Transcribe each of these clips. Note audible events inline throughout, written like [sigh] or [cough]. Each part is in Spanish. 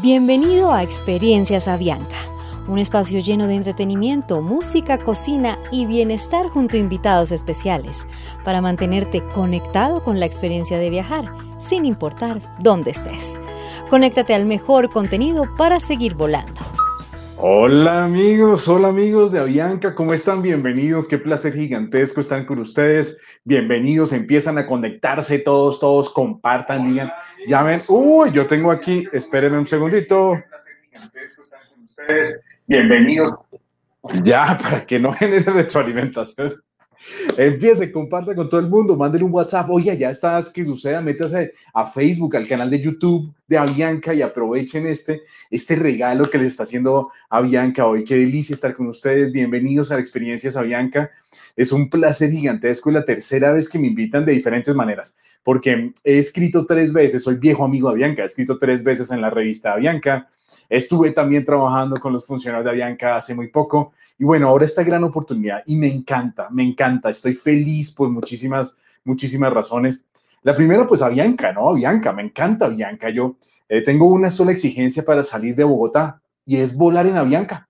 Bienvenido a Experiencias Avianca, un espacio lleno de entretenimiento, música, cocina y bienestar junto a invitados especiales para mantenerte conectado con la experiencia de viajar, sin importar dónde estés. Conéctate al mejor contenido para seguir volando. Hola amigos, hola amigos de Avianca, ¿cómo están? Bienvenidos, qué placer gigantesco estar con ustedes. Bienvenidos, empiezan a conectarse todos, todos, compartan, digan, llamen. Uy, yo tengo aquí, espérenme un segundito. Bienvenidos. Ya, para que no genere retroalimentación. Empiece, comparta con todo el mundo, manden un WhatsApp. Oye, ya estás, que suceda, métase a Facebook, al canal de YouTube de Avianca y aprovechen este, este regalo que les está haciendo Avianca hoy. Qué delicia estar con ustedes. Bienvenidos a Experiencias Avianca. Es un placer gigantesco. Es la tercera vez que me invitan de diferentes maneras, porque he escrito tres veces, soy viejo amigo de Avianca, he escrito tres veces en la revista Avianca Estuve también trabajando con los funcionarios de Avianca hace muy poco y bueno, ahora esta gran oportunidad y me encanta, me encanta, estoy feliz por muchísimas, muchísimas razones. La primera, pues Avianca, ¿no? Avianca, me encanta Avianca. Yo eh, tengo una sola exigencia para salir de Bogotá y es volar en Avianca.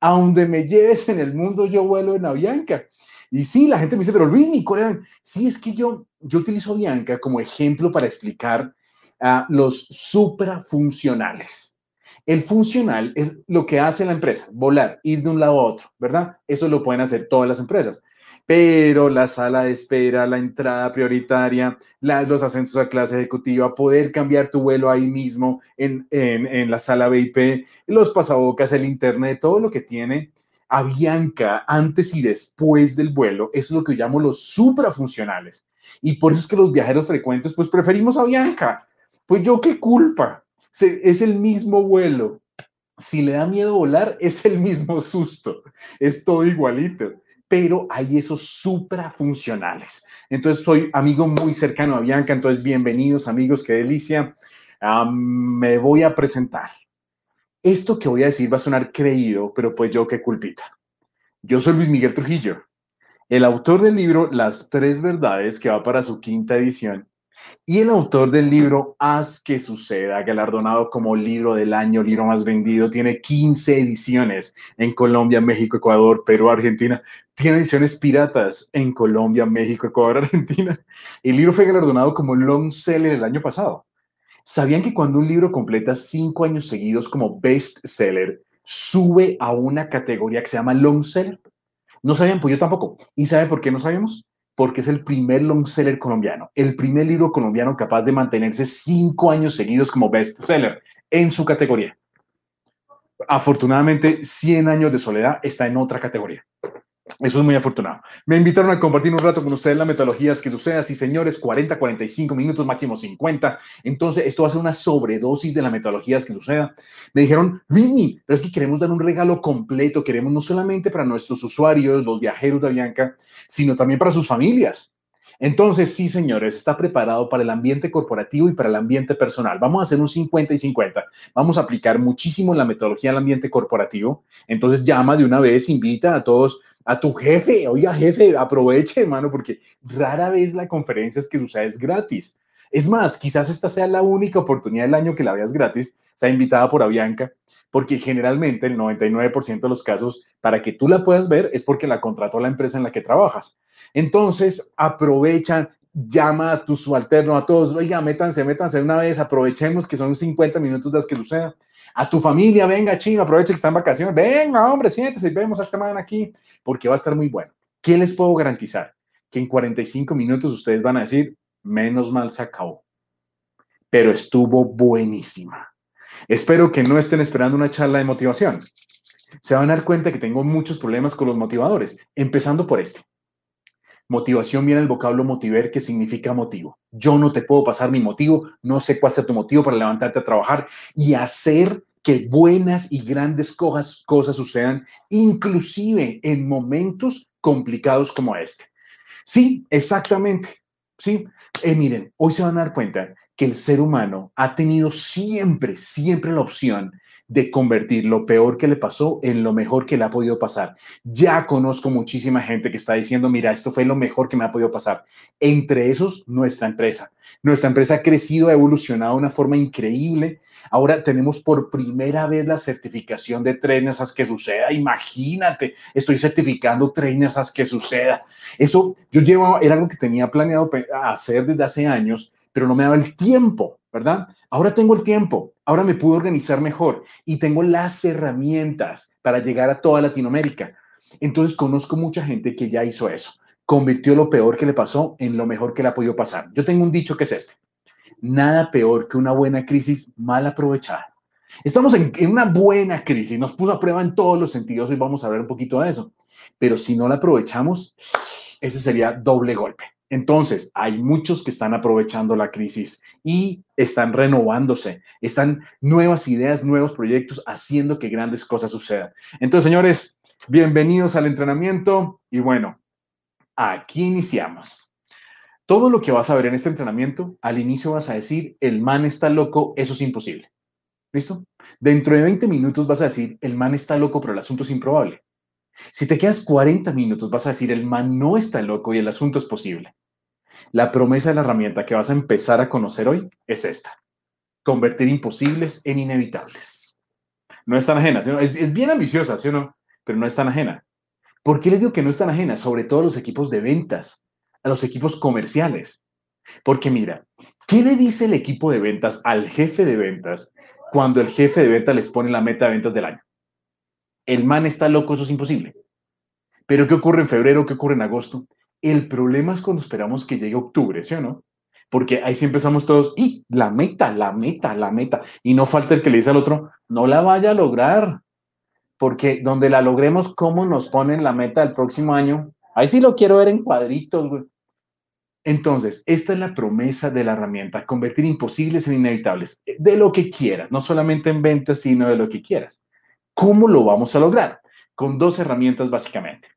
A donde me lleves en el mundo, yo vuelo en Avianca. Y sí, la gente me dice, pero Luis, coreano, sí, es que yo, yo utilizo Avianca como ejemplo para explicar a los suprafuncionales. El funcional es lo que hace la empresa, volar, ir de un lado a otro, ¿verdad? Eso lo pueden hacer todas las empresas. Pero la sala de espera, la entrada prioritaria, los ascensos a clase ejecutiva, poder cambiar tu vuelo ahí mismo en, en la sala VIP, los pasabocas, el internet, todo lo que tiene Avianca antes y después del vuelo, eso es lo que llamo los suprafuncionales. Y por eso es que los viajeros frecuentes, pues preferimos Avianca. Pues yo qué culpa, es el mismo vuelo. Si le da miedo volar, [laughs] es el mismo susto. Es todo igualito. Pero hay esos suprafuncionales. Entonces, soy amigo muy cercano a Bianca. Entonces, bienvenidos, amigos. Qué delicia. me voy a presentar. Esto que voy a decir va a sonar creído, pero pues yo qué culpita. Yo soy Luis Miguel Trujillo, el autor del libro Las Tres Verdades, que va para su quinta edición y el autor del libro Haz que suceda, galardonado como libro del año, libro más vendido, tiene 15 ediciones en Colombia, México, Ecuador, Perú, Argentina. Tiene ediciones piratas en Colombia, México, Ecuador, [laughs] Argentina. El libro fue galardonado como long seller el año pasado. ¿Sabían que cuando un libro completa cinco años seguidos como best seller, sube a una categoría que se llama long seller? No sabían, pues yo tampoco. ¿Y saben por qué no sabemos? Porque es el primer long seller colombiano, el primer libro colombiano capaz de mantenerse cinco años seguidos como best seller en su categoría. Afortunadamente, 100 años de soledad está en otra categoría. Eso es muy afortunado. Me invitaron a compartir un rato con ustedes la metodología que suceda. Sí, señores, 40, 45 minutos, máximo 50. Entonces, esto va a ser una sobredosis de la metodología que suceda. Me dijeron, Luismi, pero es que queremos dar un regalo completo. Queremos no solamente para nuestros usuarios, los viajeros de Avianca, sino también para sus familias. Entonces, sí, señores, está preparado para el ambiente corporativo y para el ambiente personal. Vamos a hacer un 50 y 50. Vamos a aplicar muchísimo la metodología del ambiente corporativo. Entonces, llama de una vez, invita a todos, a tu jefe. Oiga, jefe, aproveche, hermano, porque rara vez la conferencia es que sucede es gratis. Es más, quizás esta sea la única oportunidad del año que la veas gratis, sea invitada por Avianca, porque generalmente el 99% de los casos, para que tú la puedas ver, es porque la contrató la empresa en la que trabajas. Entonces, aprovecha, llama a tu subalterno, a todos, oiga, métanse, métanse una vez, aprovechemos que son 50 minutos las que suceda. A tu familia, venga, chino, aprovecha que está en vacaciones, venga, hombre, siéntese, vemos a esta mañana aquí, porque va a estar muy bueno. ¿Qué les puedo garantizar? Que en 45 minutos ustedes van a decir, menos mal se acabó, pero estuvo buenísima. Espero que no estén esperando una charla de motivación. Se van a dar cuenta que tengo muchos problemas con los motivadores, empezando por este. Motivación viene el vocablo motiver, que significa motivo. Yo no te puedo pasar mi motivo, no sé cuál sea tu motivo para levantarte a trabajar y hacer que buenas y grandes cosas, cosas sucedan, inclusive en momentos complicados como este. Sí, exactamente. Sí, eh, miren, hoy se van a dar cuenta que el ser humano ha tenido siempre, siempre la opción de convertir lo peor que le pasó en lo mejor que le ha podido pasar. Ya conozco muchísima gente que está diciendo, mira, esto fue lo mejor que me ha podido pasar. Entre esos, nuestra empresa. Nuestra empresa ha crecido, ha evolucionado de una forma increíble. Ahora tenemos por primera vez la certificación de trainers haz que suceda. Imagínate, estoy certificando trainers haz que suceda. Eso yo llevo, era algo que tenía planeado hacer desde hace años, pero no me daba el tiempo, ¿verdad? Ahora tengo el tiempo, ahora me puedo organizar mejor y tengo las herramientas para llegar a toda Latinoamérica. Entonces conozco mucha gente que ya hizo eso, convirtió lo peor que le pasó en lo mejor que le ha podido pasar. Yo tengo un dicho que es este, nada peor que una buena crisis mal aprovechada. Estamos en, una buena crisis, nos puso a prueba en todos los sentidos y vamos a ver un poquito de eso. Pero si no la aprovechamos, ese sería doble golpe. Entonces, hay muchos que están aprovechando la crisis y están renovándose, están nuevas ideas, nuevos proyectos, haciendo que grandes cosas sucedan. Entonces, señores, bienvenidos al entrenamiento y bueno, aquí iniciamos. Todo lo que vas a ver en este entrenamiento, al inicio vas a decir, el man está loco, eso es imposible. ¿Listo? Dentro de 20 minutos vas a decir, el man está loco, pero el asunto es improbable. Si te quedas 40 minutos, vas a decir, el man no está loco y el asunto es posible. La promesa de la herramienta que vas a empezar a conocer hoy es esta. Convertir imposibles en inevitables. No es tan ajena, es, bien ambiciosa, ¿sí o no? Pero no es tan ajena. ¿Por qué les digo que no es tan ajena? Sobre todo a los equipos de ventas, a los equipos comerciales. Porque mira, ¿qué le dice el equipo de ventas al jefe de ventas cuando el jefe de ventas les pone la meta de ventas del año? El man está loco, eso es imposible. Pero ¿qué ocurre en febrero? ¿Qué ocurre en agosto? El problema es cuando esperamos que llegue octubre, ¿sí o no? Porque ahí sí empezamos todos, y la meta, la meta, la meta. Y no falta el que le dice al otro, no la vaya a lograr. Porque donde la logremos, ¿cómo nos ponen la meta del próximo año? Ahí sí lo quiero ver en cuadritos, güey. Entonces, esta es la promesa de la herramienta, convertir imposibles en inevitables, de lo que quieras, no solamente en ventas, sino de lo que quieras. ¿Cómo lo vamos a lograr? Con dos herramientas básicamente.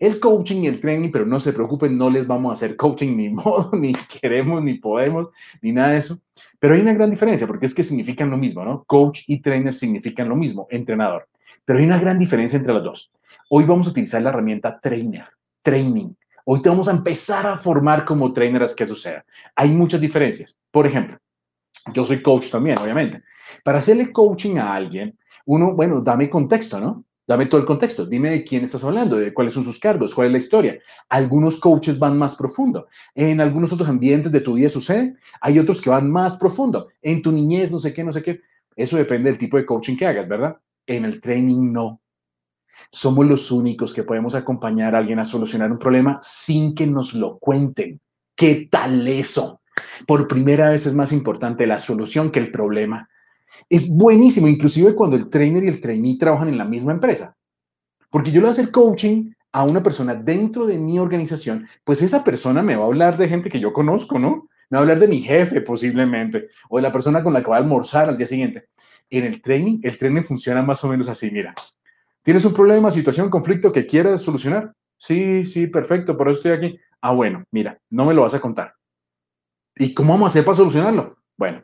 El coaching y el training, pero no se preocupen, no les vamos a hacer coaching ni [laughs] modo, ni queremos, ni podemos, ni nada de eso. Pero hay una gran diferencia porque es que significan lo mismo, ¿no? Coach y trainer significan lo mismo, entrenador. Pero hay una gran diferencia entre los dos. Hoy vamos a utilizar la herramienta trainer, training. Hoy te vamos a empezar a formar como trainer a que suceda. Hay muchas diferencias. Por ejemplo, yo soy coach también, obviamente. Para hacerle coaching a alguien, uno, bueno, dame contexto, ¿no? Dame todo el contexto, dime de quién estás hablando, de cuáles son sus cargos, cuál es la historia. Algunos coaches van más profundo. En algunos otros ambientes de tu vida sucede, hay otros que van más profundo. En tu niñez, no sé qué, no sé qué. Eso depende del tipo de coaching que hagas, ¿verdad? En el training no. Somos los únicos que podemos acompañar a alguien a solucionar un problema sin que nos lo cuenten. ¿Qué tal eso? Por primera vez es más importante la solución que el problema es buenísimo, inclusive cuando el trainer y el trainee trabajan en la misma empresa. Porque yo le voy a hacer coaching a una persona dentro de mi organización, pues esa persona me va a hablar de gente que yo conozco, ¿no? Me va a hablar de mi jefe posiblemente, o de la persona con la que va a almorzar al día siguiente. En el training, el training funciona más o menos así, mira. ¿Tienes un problema, situación, conflicto que quieras solucionar? Sí, sí, perfecto, por eso estoy aquí. Ah, bueno, mira, no me lo vas a contar. ¿Y cómo vamos a hacer para solucionarlo? Bueno,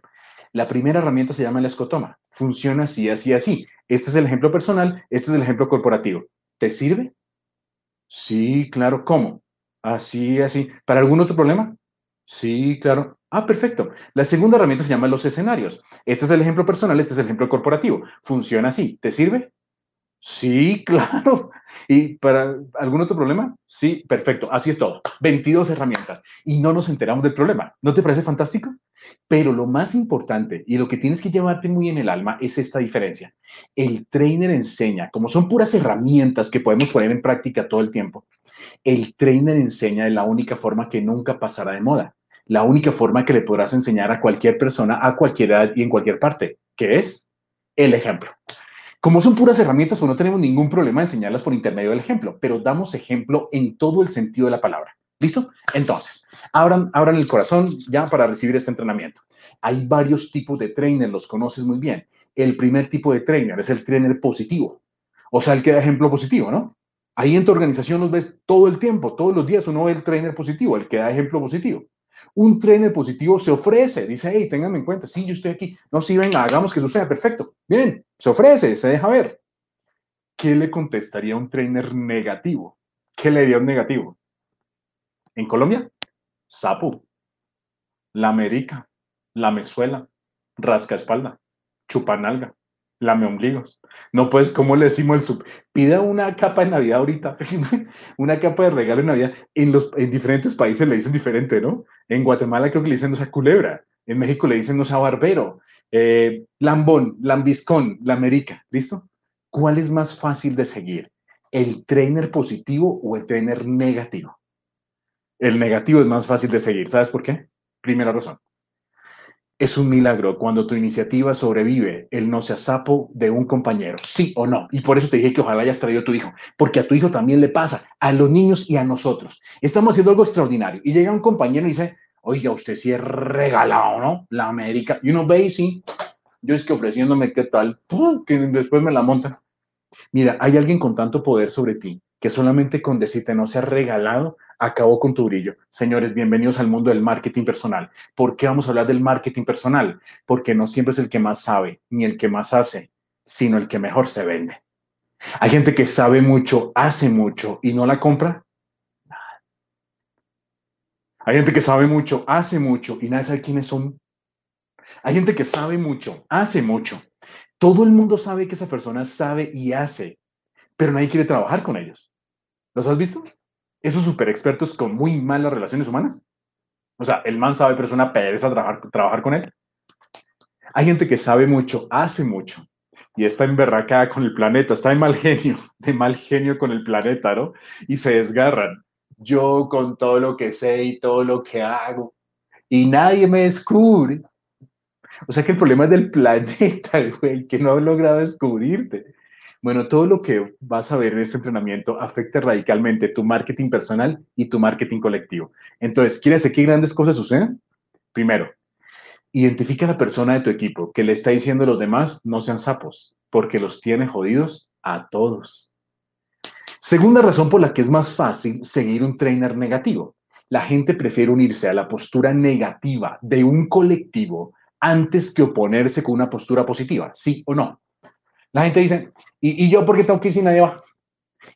la primera herramienta se llama el escotoma. Funciona así, así, así. Este es el ejemplo personal, este es el ejemplo corporativo. ¿Te sirve? Sí, claro. ¿Cómo? Así, así. ¿Para algún otro problema? Sí, claro. Ah, perfecto. La segunda herramienta se llama los escenarios. Este es el ejemplo personal, este es el ejemplo corporativo. Funciona así. ¿Te sirve? Sí, [laughs] claro. ¿Y para algún otro problema? Sí, perfecto. Así es todo. 22 herramientas y no nos enteramos del problema. ¿No te parece fantástico? Pero lo más importante y lo que tienes que llevarte muy en el alma es esta diferencia. El trainer enseña, como son puras herramientas que podemos poner en práctica todo el tiempo, el trainer enseña de la única forma que nunca pasará de moda, la única forma que le podrás enseñar a cualquier persona a cualquier edad y en cualquier parte, que es el ejemplo. Como son puras herramientas, pues no tenemos ningún problema en enseñarlas por intermedio del ejemplo, pero damos ejemplo en todo el sentido de la palabra. ¿Listo? Entonces, abran, abran el corazón ya para recibir este entrenamiento. Hay varios tipos de trainer, los conoces muy bien. El primer tipo de trainer es el trainer positivo, o sea, el que da ejemplo positivo, ¿no? Ahí en tu organización los ves todo el tiempo, todos los días uno ve el trainer positivo, el que da ejemplo positivo. Un trainer positivo se ofrece, dice, hey, ténganme en cuenta, sí, yo estoy aquí. No, sí, venga, hagamos que suceda, perfecto. Bien, se ofrece, se deja ver. ¿Qué le contestaría un trainer negativo? ¿Qué le diría un negativo? En Colombia, sapo, la América, la mezuela, rasca espalda, chupanalga, lame ombligos. No, pues, ¿cómo le decimos el sub? Pida una capa de Navidad ahorita, [laughs] una capa de regalo en Navidad. En, los, en diferentes países le dicen diferente, ¿no? En Guatemala creo que le dicen no sea culebra, en México le dicen no sea barbero, eh, lambón, lambiscón, lamerica, ¿listo? ¿Cuál es más fácil de seguir? ¿El trainer positivo o el trainer negativo? El negativo es más fácil de seguir. ¿Sabes por qué? Primera razón. Es un milagro cuando tu iniciativa sobrevive el no sea sapo de un compañero, sí o no. Y por eso te dije que ojalá hayas traído a tu hijo, porque a tu hijo también le pasa, a los niños y a nosotros. Estamos haciendo algo extraordinario y llega un compañero y dice, oiga, usted sí es regalado, ¿no? La América. Y uno ve y sí, yo es que ofreciéndome qué tal, que después me la montan. Mira, hay alguien con tanto poder sobre ti que solamente con decirte no sea regalado, acabó con tu brillo. Señores, bienvenidos al mundo del marketing personal. ¿Por qué vamos a hablar del marketing personal? Porque no siempre es el que más sabe, ni el que más hace, sino el que mejor se vende. Hay gente que sabe mucho, hace mucho y no la compra. Hay gente que sabe mucho, hace mucho y nadie sabe quiénes son. Hay gente que sabe mucho, hace mucho. Todo el mundo sabe que esa persona sabe y hace, pero nadie quiere trabajar con ellos. ¿Los has visto? Esos super expertos con muy malas relaciones humanas. O sea, el man sabe, pero es una pereza trabajar, trabajar con él. Hay gente que sabe mucho, hace mucho, y está emberracada con el planeta, está de mal genio, de mal genio con el planeta, ¿no? Y se desgarran. Yo con todo lo que sé y todo lo que hago, y nadie me descubre. O sea que el problema es del [laughs] planeta, güey, que no ha logrado descubrirte. Bueno, todo lo que vas a ver en este entrenamiento afecta radicalmente tu marketing personal y tu marketing colectivo. Entonces, ¿quieres que grandes cosas sucedan? Primero, identifica a la persona de tu equipo que le está diciendo a los demás no sean sapos, porque los tiene jodidos a todos. Segunda razón por la que es más fácil seguir un trainer negativo. La gente prefiere unirse a la postura negativa de un colectivo antes que oponerse con una postura positiva, sí o no. La gente dice, ¿y, yo por qué tengo que ir si nadie va?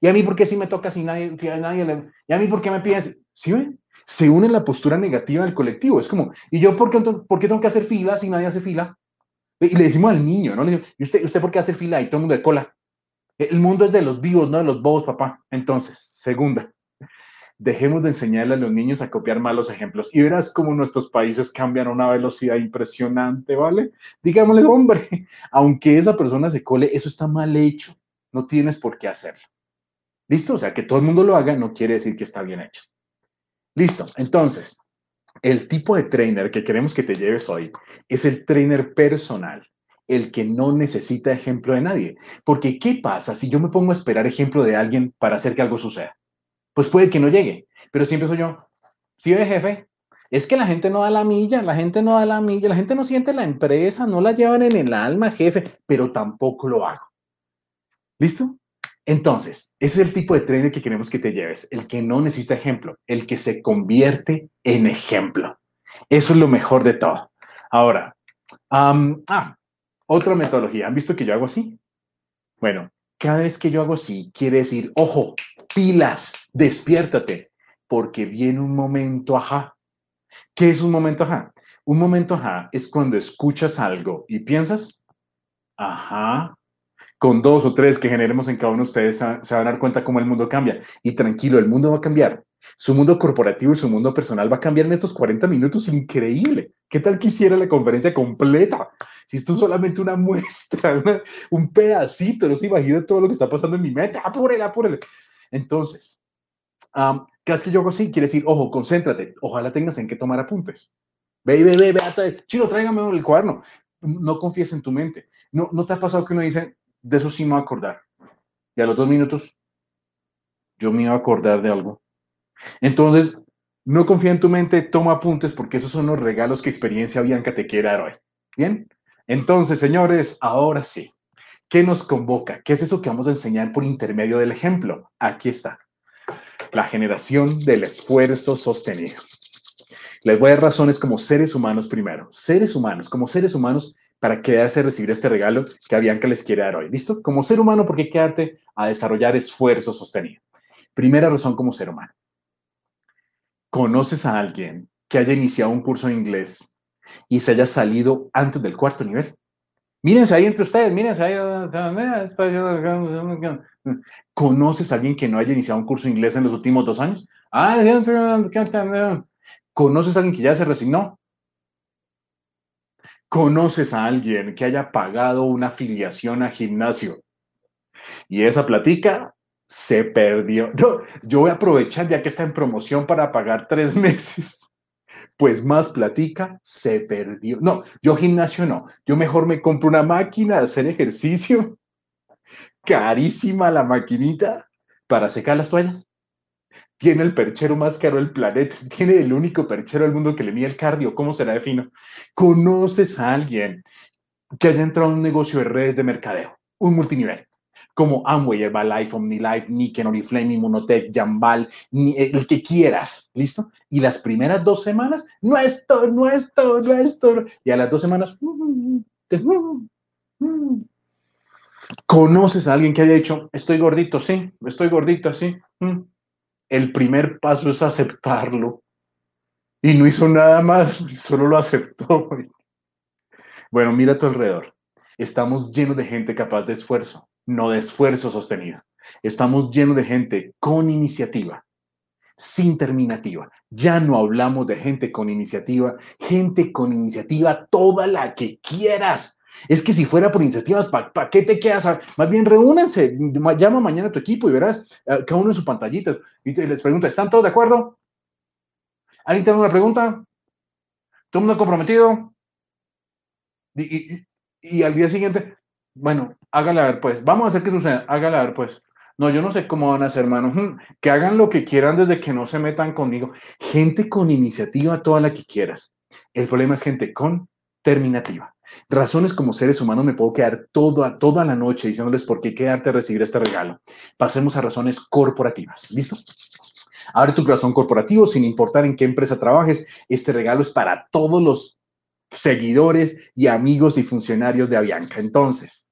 ¿Y a mí por qué si me toca si nadie, si nadie le... ¿Y a mí por qué me piden? ¿Sí ven? Se une la postura negativa del colectivo. Es como, ¿y yo por qué, por qué tengo que hacer fila si nadie hace fila? Y le decimos al niño, ¿no? Le decimos, ¿y usted, usted por qué hace fila y todo el mundo de cola? El mundo es de los vivos, no de los bobos, papá. Entonces, segunda, dejemos de enseñarle a los niños a copiar malos ejemplos y verás cómo nuestros países cambian a una velocidad impresionante, ¿vale? Digámosle, hombre, [laughs] aunque esa persona se cole, eso está mal hecho, no tienes por qué hacerlo. ¿Listo? O sea, que todo el mundo lo haga no quiere decir que está bien hecho. Listo, entonces, el tipo de trainer que queremos que te lleves hoy es el trainer personal, el que no necesita ejemplo de nadie. Porque, ¿qué pasa si yo me pongo a esperar ejemplo de alguien para hacer que algo suceda? Pues puede que no llegue, pero siempre soy yo. Si ve, jefe, es que la gente no da la milla, la gente no da la milla, la gente no siente la empresa, no la llevan en el alma, jefe, pero tampoco lo hago. ¿Listo? Entonces, ese es el tipo de trainer que queremos que te lleves, el que no necesita ejemplo, el que se convierte en ejemplo. Eso es lo mejor de todo. Ahora, ah, otra metodología. ¿Han visto que yo hago así? Bueno, cada vez que yo hago así, quiere decir, ojo, pilas, despiértate, porque viene un momento ajá. ¿Qué es un momento ajá? Un momento ajá es cuando escuchas algo y piensas, ajá, con dos o tres que generemos en cada uno de ustedes se van a dar cuenta cómo el mundo cambia. Y tranquilo, el mundo va a cambiar. Su mundo corporativo y su mundo personal va a cambiar en estos 40 minutos. Increíble. ¿Qué tal quisiera la conferencia completa? Si esto es solamente una [laughs] muestra, un pedacito, no se imagina todo lo que está pasando en mi mente. Apúrele, apúrele. Entonces, um, ¿qué es que yo hago así? Quiere decir, ojo, concéntrate. Ojalá tengas en qué tomar apuntes. Ve, ve, ve, ve, chino, tráigame el cuaderno. No confíes en tu mente. No, ¿No te ha pasado que uno dice, de eso sí me voy a acordar? Y a los dos minutos, yo me iba a acordar de algo. Entonces, no confía en tu mente, toma apuntes porque esos son los regalos que Experiencia Bianca te quiere dar hoy. Bien, entonces, señores, ahora sí. ¿Qué nos convoca? ¿Qué es eso que vamos a enseñar por intermedio del ejemplo? Aquí está. La generación del esfuerzo sostenido. Les voy a dar razones como seres humanos primero. Seres humanos, como seres humanos, para quedarse a recibir este regalo que Avianca les quiere dar hoy. ¿Listo? Como ser humano, ¿por qué quedarte a desarrollar esfuerzo sostenido? Primera razón como ser humano. ¿Conoces a alguien que haya iniciado un curso de inglés y se haya salido antes del cuarto nivel? Mírense ahí entre ustedes, mírense ahí. ¿Conoces a alguien que no haya iniciado un curso de inglés en los últimos dos años? ¿Conoces a alguien que ya se resignó? ¿Conoces a alguien que haya pagado una afiliación a gimnasio? Y esa platica se perdió. [laughs] No, yo voy a aprovechar ya que está en promoción para pagar tres [laughs] meses pues más platica se perdió. No, yo gimnasio no, yo mejor me compro una máquina de hacer ejercicio, carísima la maquinita para secar las toallas. Tiene el perchero más caro del planeta, [laughs] tiene el único perchero del mundo que le mide el cardio, ¿cómo será de fino? ¿Conoces a alguien que haya entrado en un negocio de redes de mercadeo, un multinivel? Como Amway, Herbalife, OmniLife, Niken, Oriflame, Immunotech, Jambal, el que quieras, ¿listo? Y las primeras dos semanas, esto, no esto, y a las dos semanas, ¿conoces a alguien que haya dicho, estoy gordito, sí, estoy gordito, sí? El primer paso es aceptarlo. Y no hizo nada más, solo lo aceptó. Bueno, mira a tu alrededor. Estamos llenos de gente capaz de esfuerzo no de esfuerzo sostenido. Estamos llenos de gente con iniciativa, sin terminativa. Ya no hablamos de gente con iniciativa, gente con iniciativa, toda la que quieras. Es que si fuera por iniciativas, ¿para qué te quedas? Más bien reúnanse, llama mañana a tu equipo y verás eh, cada uno en su pantallita y les pregunta, ¿están todos de acuerdo? ¿Alguien tiene una pregunta? ¿Todo el mundo comprometido? y al día siguiente, bueno, hágala ver, pues. Vamos a hacer que suceda. Hágala ver, pues. No, yo no sé cómo van a hacer, hermano. Que hagan lo que quieran desde que no se metan conmigo. Gente con iniciativa, toda la que quieras. El problema es gente con terminativa. Razones como seres humanos me puedo quedar toda, toda la noche diciéndoles por qué quedarte a recibir este regalo. Pasemos a razones corporativas. ¿Listo? Abre tu corazón corporativo sin importar en qué empresa trabajes. Este regalo es para todos los seguidores y amigos y funcionarios de Avianca. Entonces,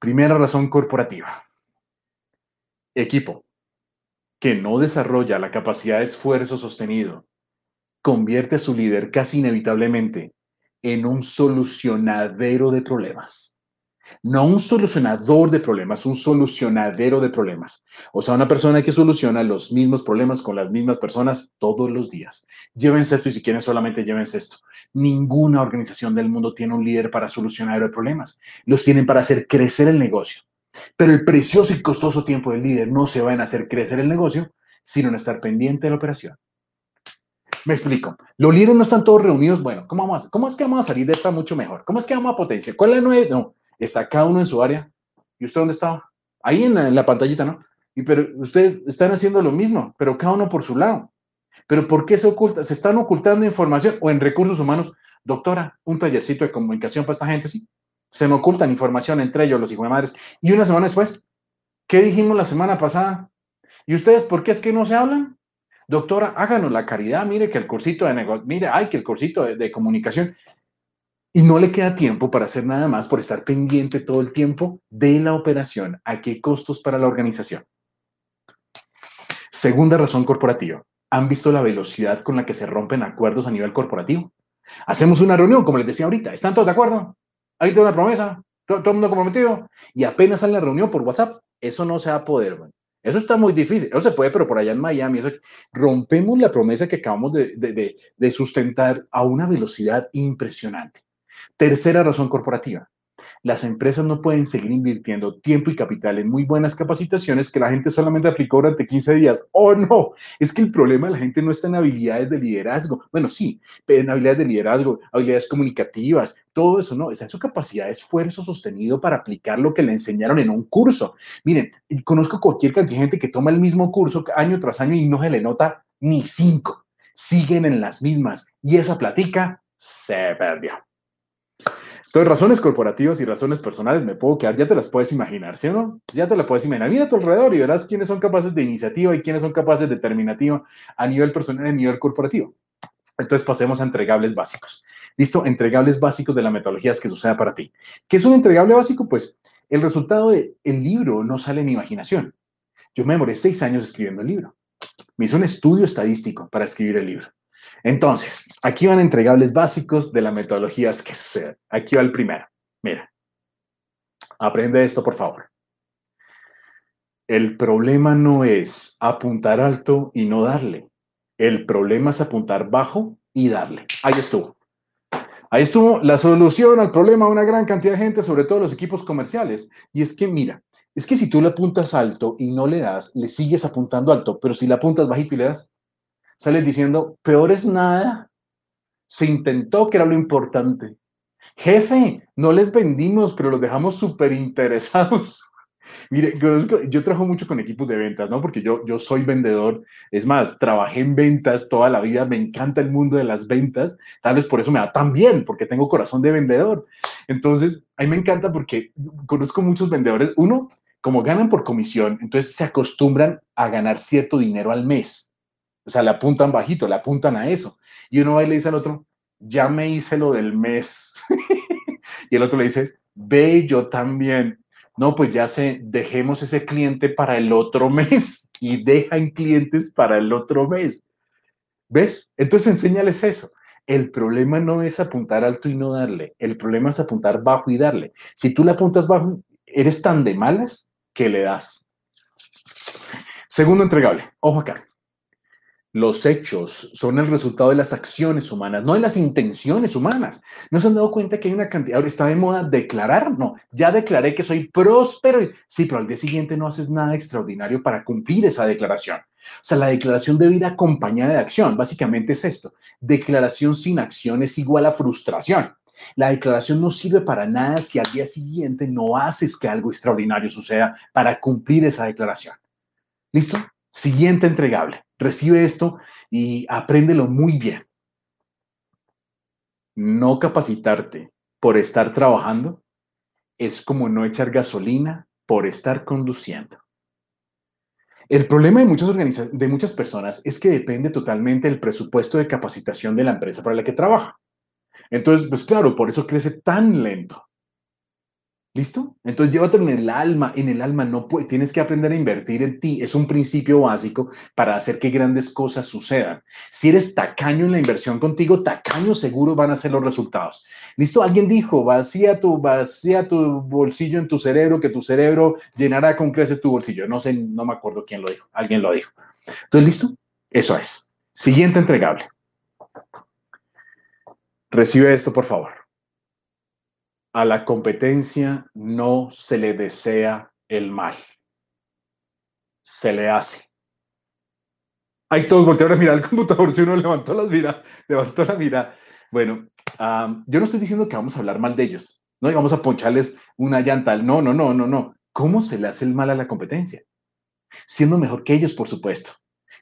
primera razón corporativa. Equipo que no desarrolla la capacidad de esfuerzo sostenido convierte a su líder casi inevitablemente en un solucionadero de problemas no un solucionador de problemas, un solucionadero de problemas. O sea, una persona que soluciona los mismos problemas con las mismas personas todos los días. Llévense esto y si quieren solamente llévense esto. Ninguna organización del mundo tiene un líder para solucionar los problemas. Los tienen para hacer crecer el negocio. Pero el precioso y costoso tiempo del líder no se va en hacer crecer el negocio, sino en estar pendiente de la operación. Me explico. Los líderes no están todos reunidos. Bueno, ¿cómo, vamos ¿cómo es que vamos a salir de esta mucho mejor? ¿Cómo es que vamos a potenciar? ¿Cuál es la nueva? No, está cada uno en su área. ¿Y usted dónde estaba? Ahí en la, pantallita, ¿no? Y pero ustedes están haciendo lo mismo, pero cada uno por su lado. Pero ¿por qué se oculta? Se están ocultando información o en recursos humanos. Doctora, un tallercito de comunicación para esta gente, sí. Se me ocultan información entre ellos, los hijos de madres. Y una semana después, ¿qué dijimos la semana pasada? ¿Y ustedes por qué es que no se hablan? Doctora, háganos la caridad, mire que el cursito de negocio, mire, ay, que el cursito de comunicación y no le queda tiempo para hacer nada más por estar pendiente todo el tiempo de la operación. ¿A qué costos para la organización? Segunda razón corporativa. ¿Han visto la velocidad con la que se rompen acuerdos a nivel corporativo? Hacemos una reunión, como les decía ahorita. ¿Están todos de acuerdo? ¿Hay toda una promesa? ¿Todo, el mundo comprometido? Y apenas sale la reunión por WhatsApp. Eso no se va a poder. Eso está muy difícil. Eso se puede, pero por allá en Miami, eso, rompemos la promesa que acabamos de sustentar a una velocidad impresionante. Tercera razón corporativa. Las empresas no pueden seguir invirtiendo tiempo y capital en muy buenas capacitaciones que la gente solamente aplicó durante 15 días. Oh, no, es que el problema de la gente no está en habilidades de liderazgo. Bueno, sí, pero en habilidades de liderazgo, habilidades comunicativas, todo eso no, está en su capacidad de esfuerzo sostenido para aplicar lo que le enseñaron en un curso. Miren, conozco cualquier cantidad de gente que toma el mismo curso año tras año y no se le nota ni cinco. Siguen en las mismas y esa platica se perdió. Entonces, razones corporativas y razones personales me puedo quedar, ya te las puedes imaginar, ¿sí o no? Ya te las puedes imaginar. Mira a tu alrededor y verás quiénes son capaces de iniciativa y quiénes son capaces de determinativa a nivel personal y a nivel corporativo. Entonces pasemos a entregables básicos. ¿Listo? Entregables básicos de la metodología que suceda para ti. ¿Qué es un entregable básico? Pues el resultado del libro no sale en mi imaginación. Yo me demoré seis años escribiendo el libro. Me hice un estudio estadístico para escribir el libro. Entonces, aquí van entregables básicos de la metodología que sucede. Aquí va el primero. Mira, aprende esto, por favor. El problema no es apuntar alto y no darle. El problema es apuntar bajo y darle. Ahí estuvo. Ahí estuvo la solución al problema de una gran cantidad de gente, sobre todo los equipos comerciales. Y es que, mira, es que si tú le apuntas alto y no le das, le sigues apuntando alto, pero si le apuntas bajito y le das, sales diciendo, peor es nada. Se intentó que era lo importante. Jefe, no les vendimos, pero los dejamos súper interesados. [laughs] Mire, yo trabajo mucho con equipos de ventas, ¿no? Porque yo, yo soy vendedor. Es más, trabajé en ventas toda la vida. Me encanta el mundo de las ventas. Tal vez por eso me da tan bien, porque tengo corazón de vendedor. Entonces, a me encanta porque conozco muchos vendedores. Uno, como ganan por comisión, entonces se acostumbran a ganar cierto dinero al mes. O sea, le apuntan bajito, le apuntan a eso. Y uno va y le dice al otro, ya me hice lo del mes. [laughs] y el otro le dice, ve, yo también no, pues ya sé, dejemos ese cliente para el otro mes [laughs] y dejan clientes para el otro mes. ¿Ves? Entonces enséñales eso. El problema no es apuntar alto y no darle. El problema es apuntar bajo y darle. Si tú le apuntas bajo, eres tan de malas que le das. Segundo entregable. Ojo acá. Los hechos son el resultado de las acciones humanas, no de las intenciones humanas. ¿No se han dado cuenta que hay una cantidad, ahora está de moda declarar? No, ya declaré que soy próspero. Sí, pero al día siguiente no haces nada extraordinario para cumplir esa declaración. O sea, la declaración debe ir acompañada de acción. Básicamente es esto. Declaración sin acción es igual a frustración. La declaración no sirve para nada si al día siguiente no haces que algo extraordinario suceda para cumplir esa declaración. ¿Listo? Siguiente entregable. Recibe esto y apréndelo muy bien. No capacitarte por estar trabajando es como no echar gasolina por estar conduciendo. El problema de muchas, de muchas personas es que depende totalmente del presupuesto de capacitación de la empresa para la que trabaja. Entonces, pues claro, por eso crece tan lento. ¿Listo? Entonces llévate en el alma, en el alma no puedes, tienes que aprender a invertir en ti, es un principio básico para hacer que grandes cosas sucedan. Si eres tacaño en la inversión contigo, tacaño seguro van a ser los resultados. ¿Listo? Alguien dijo, vacía tu, vacía tu bolsillo en tu cerebro, que tu cerebro llenará con creces tu bolsillo. No sé, no me acuerdo quién lo dijo, alguien lo dijo. Entonces, ¿listo? Eso es. Siguiente entregable. Recibe esto, por favor a la competencia no se le desea el mal, se le hace. Hay todos voltearon a mirar el [laughs] computador si uno levantó, las mira, levantó la mira. Bueno, yo no estoy diciendo que vamos a hablar mal de ellos, no y vamos a poncharles una llanta. No, no, no, no, no. ¿Cómo se le hace el mal a la competencia? Siendo mejor que ellos, por supuesto.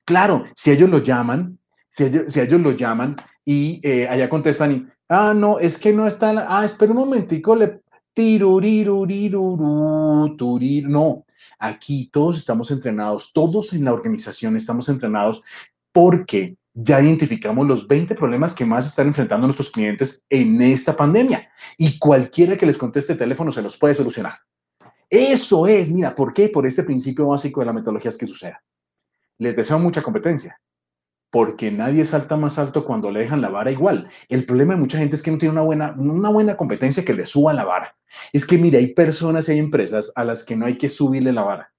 Claro, si ellos lo llaman, si ellos, si ellos lo llaman y eh, allá contestan y, Ah, no, es que no está. Ah, espera un momentico, le. No, aquí todos estamos entrenados, todos en la organización estamos entrenados porque ya identificamos los 20 problemas que más están enfrentando nuestros clientes en esta pandemia y cualquiera que les conteste teléfono se los puede solucionar. Eso es, mira, ¿por qué? Por este principio básico de la metodología es que suceda. Les deseo mucha competencia, porque nadie salta más alto cuando le dejan la vara igual. El problema de mucha gente es que no tiene una buena, una buena competencia que le suba la vara. Es que, mire, hay personas y hay empresas a las que no hay que subirle la vara.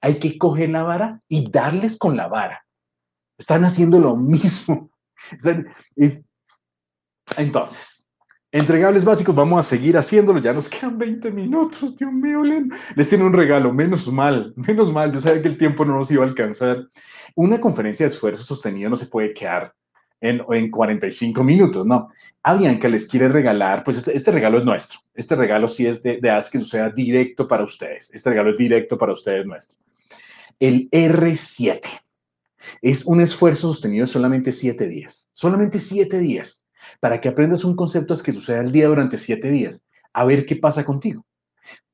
Hay que coger la vara y darles con la vara. Están haciendo lo mismo. [laughs] Entonces, Entregables básicos, vamos a seguir haciéndolo. Ya nos quedan 20 minutos, Dios mío, les tiene un regalo. Menos mal, menos mal. Yo sabía que el tiempo no nos iba a alcanzar. Una conferencia de esfuerzo sostenido no se puede quedar en, en 45 minutos, no. A Bianca les quiere regalar, pues este, este, regalo es nuestro. Este regalo sí es de, de Haz que suceda directo para ustedes. Este regalo es directo para ustedes nuestro. El R7 es un esfuerzo sostenido solamente siete días. Solamente siete días para que aprendas un concepto que suceda el día durante siete días. A ver qué pasa contigo.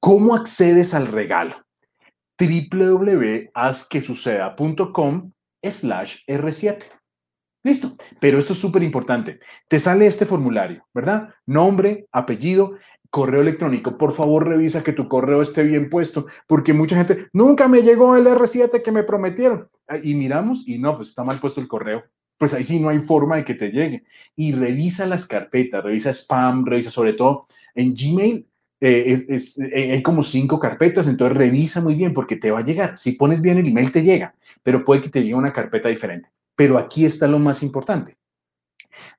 ¿Cómo accedes al regalo? www.hazquesuceda.com slash R7. Listo. Pero esto es súper importante. Te sale este formulario, ¿verdad? Nombre, apellido, correo electrónico. Por favor, revisa que tu correo esté bien puesto, porque mucha gente, nunca me llegó el R7 que me prometieron. Ah, y miramos y no, pues está mal puesto el correo. Pues ahí sí no hay forma de que te llegue. Y revisa las carpetas, revisa spam, revisa sobre todo en Gmail. Eh, es, eh, hay como cinco carpetas, entonces revisa muy bien porque te va a llegar. Si pones bien el email te llega, pero puede que te llegue una carpeta diferente. Pero aquí está lo más importante.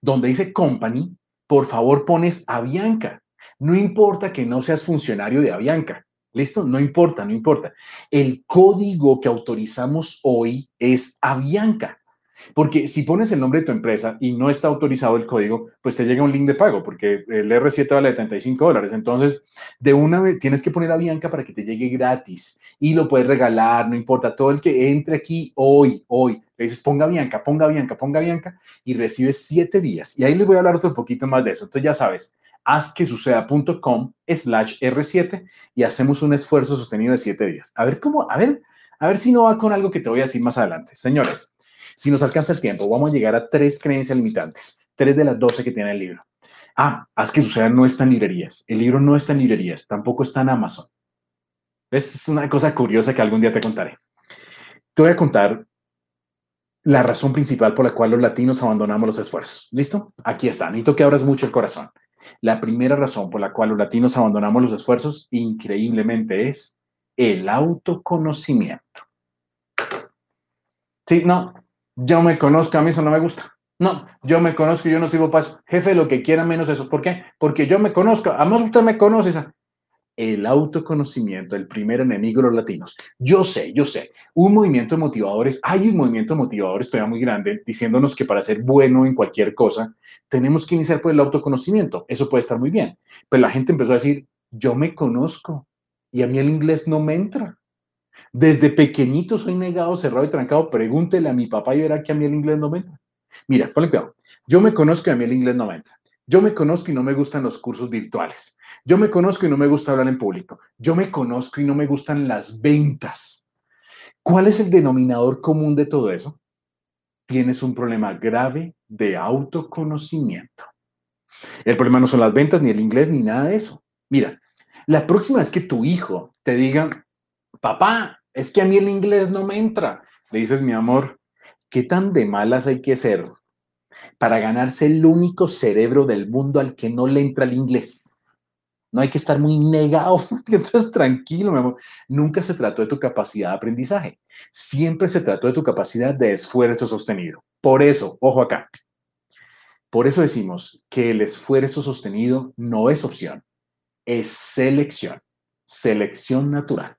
Donde dice company, por favor pones Avianca. No importa que no seas funcionario de Avianca. ¿Listo? No importa, no importa. El código que autorizamos hoy es Avianca. Porque si pones el nombre de tu empresa y no está autorizado el código, pues te llega un link de pago, porque el R7 vale 35 dólares. Entonces, de una vez tienes que poner a Bianca para que te llegue gratis y lo puedes regalar, no importa. Todo el que entre aquí hoy, hoy, le dices ponga Bianca, ponga Bianca, ponga Bianca y recibes siete días. Y ahí les voy a hablar otro poquito más de eso. Entonces, ya sabes, haz que suceda.com slash R7 y hacemos un esfuerzo sostenido de siete días. A ver cómo, a ver, a ver si no va con algo que te voy a decir más adelante. Señores, si nos alcanza el tiempo, vamos a llegar a tres creencias limitantes, tres de las doce que tiene el libro. Ah, haz que suceda no está en librerías. El libro no está en librerías, tampoco está en Amazon. Es una cosa curiosa que algún día te contaré. Te voy a contar la razón principal por la cual los latinos abandonamos los esfuerzos. ¿Listo? Aquí está. Necesito que abras mucho el corazón. La primera razón por la cual los latinos abandonamos los esfuerzos, increíblemente, es el autoconocimiento. Sí, no, yo me conozco, a mí eso no me gusta. No, yo me conozco, yo no sirvo para eso. Jefe, lo que quiera menos eso. ¿Por qué? Porque yo me conozco. Además, usted me conoce. El autoconocimiento, el primer enemigo de los latinos. Yo sé, yo sé. Un movimiento de motivadores, hay un movimiento de motivadores todavía muy grande diciéndonos que para ser bueno en cualquier cosa, tenemos que iniciar por el autoconocimiento. Eso puede estar muy bien. Pero la gente empezó a decir, yo me conozco y a mí el inglés no me entra. Desde pequeñito soy negado, cerrado y trancado. Pregúntele a mi papá y verá que a mí el inglés no me entra. Mira, ponle cuidado. Yo me conozco y a mí el inglés no me entra. Yo me conozco y no me gustan los cursos virtuales. Yo me conozco y no me gusta hablar en público. Yo me conozco y no me gustan las ventas. ¿Cuál es el denominador común de todo eso? Tienes un problema grave de autoconocimiento. El problema no son las ventas, ni el inglés, ni nada de eso. Mira, la próxima vez que tu hijo te diga, papá, es que a mí el inglés no me entra. Le dices, mi amor, ¿qué tan de malas hay que ser para ganarse el único cerebro del mundo al que no le entra el inglés? No hay que estar muy negado. [laughs] Entonces, tranquilo, mi amor. Nunca se trató de tu capacidad de aprendizaje. Siempre se trató de tu capacidad de esfuerzo sostenido. Por eso, ojo acá. Por eso decimos que el esfuerzo sostenido no es opción, es selección, selección natural.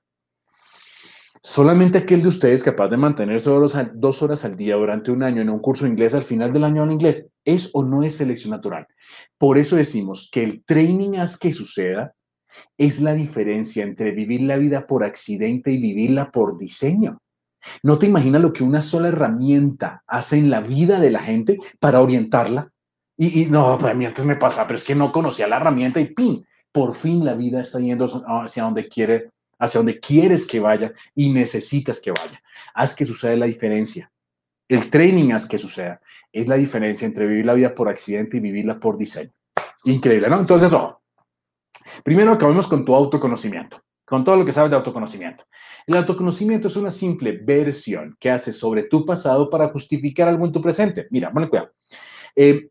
Solamente aquel de ustedes capaz de mantenerse dos horas al día durante un año en un curso de inglés al final del año en inglés es o no es selección natural. Por eso decimos que el training haz que suceda es la diferencia entre vivir la vida por accidente y vivirla por diseño. No te imaginas lo que una sola herramienta hace en la vida de la gente para orientarla. Y, y no, para mí antes me pasa, pero es que no conocía la herramienta y ¡pin! Por fin la vida está yendo hacia donde quiere hacia donde quieres que vaya y necesitas que vaya. Haz que suceda la diferencia. El training haz que suceda. Es la diferencia entre vivir la vida por accidente y vivirla por diseño. Increíble, ¿no? Entonces, ojo. Primero acabemos con tu autoconocimiento, con todo lo que sabes de autoconocimiento. El autoconocimiento es una simple versión que haces sobre tu pasado para justificar algo en tu presente. Mira, bueno, cuidado. Eh,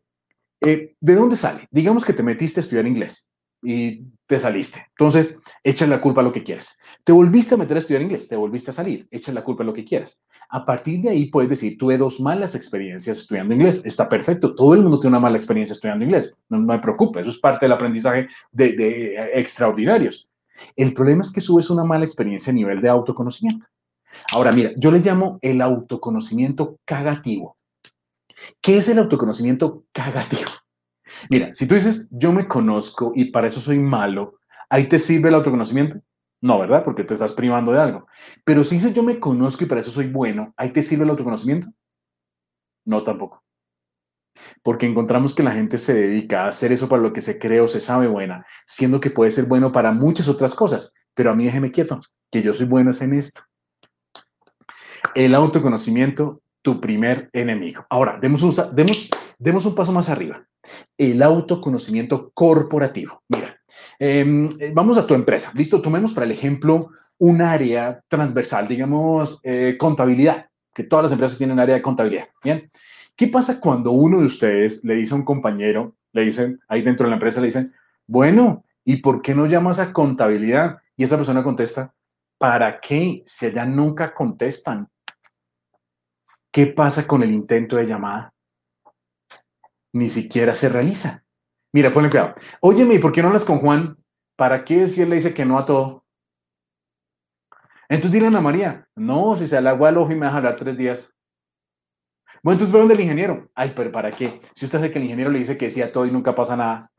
eh, ¿De dónde sale? Digamos que te metiste a estudiar inglés y te saliste. Entonces, echa la culpa a lo que quieras. Te volviste a meter a estudiar inglés, te volviste a salir, echa la culpa a lo que quieras. A partir de ahí puedes decir, tuve dos malas experiencias estudiando inglés. Está perfecto, todo el mundo tiene una mala experiencia estudiando inglés. No, me preocupe, eso es parte del aprendizaje de, de extraordinarios. El problema es que subes una mala experiencia a nivel de autoconocimiento. Ahora, mira, yo le llamo el autoconocimiento cagativo. ¿Qué es el autoconocimiento cagativo? Mira, si tú dices, yo me conozco y para eso soy malo, ¿ahí te sirve el autoconocimiento? No, ¿verdad? Porque te estás privando de algo. Pero si dices, yo me conozco y para eso soy bueno, ¿ahí te sirve el autoconocimiento? No, tampoco. Porque encontramos que la gente se dedica a hacer eso para lo que se cree o se sabe buena, siendo que puede ser bueno para muchas otras cosas. Pero a mí déjeme quieto, que yo soy bueno en esto. El autoconocimiento tu primer enemigo. Ahora, demos un, demos, demos un paso más arriba. El autoconocimiento corporativo. Mira, em, vamos a tu empresa. Listo, tomemos para el ejemplo un área transversal, digamos, eh, contabilidad, que todas las empresas tienen área de contabilidad. Bien, ¿qué pasa cuando uno de ustedes le dice a un compañero, le dicen, ahí dentro de la empresa le dicen, bueno, ¿y por qué no llamas a contabilidad? Y esa persona contesta, ¿para qué? Si allá nunca contestan. ¿Qué pasa con el intento de llamada? Ni siquiera se realiza. Mira, ponle cuidado. Óyeme, ¿y por qué no hablas con Juan? ¿Para qué si él le dice que no a todo? Entonces dile a Ana María, no, si se al agua al ojo y me vas a hablar tres días. Bueno, entonces donde el ingeniero. Ay, pero ¿para qué? Si usted sabe que el ingeniero le dice que sí a todo y nunca pasa nada.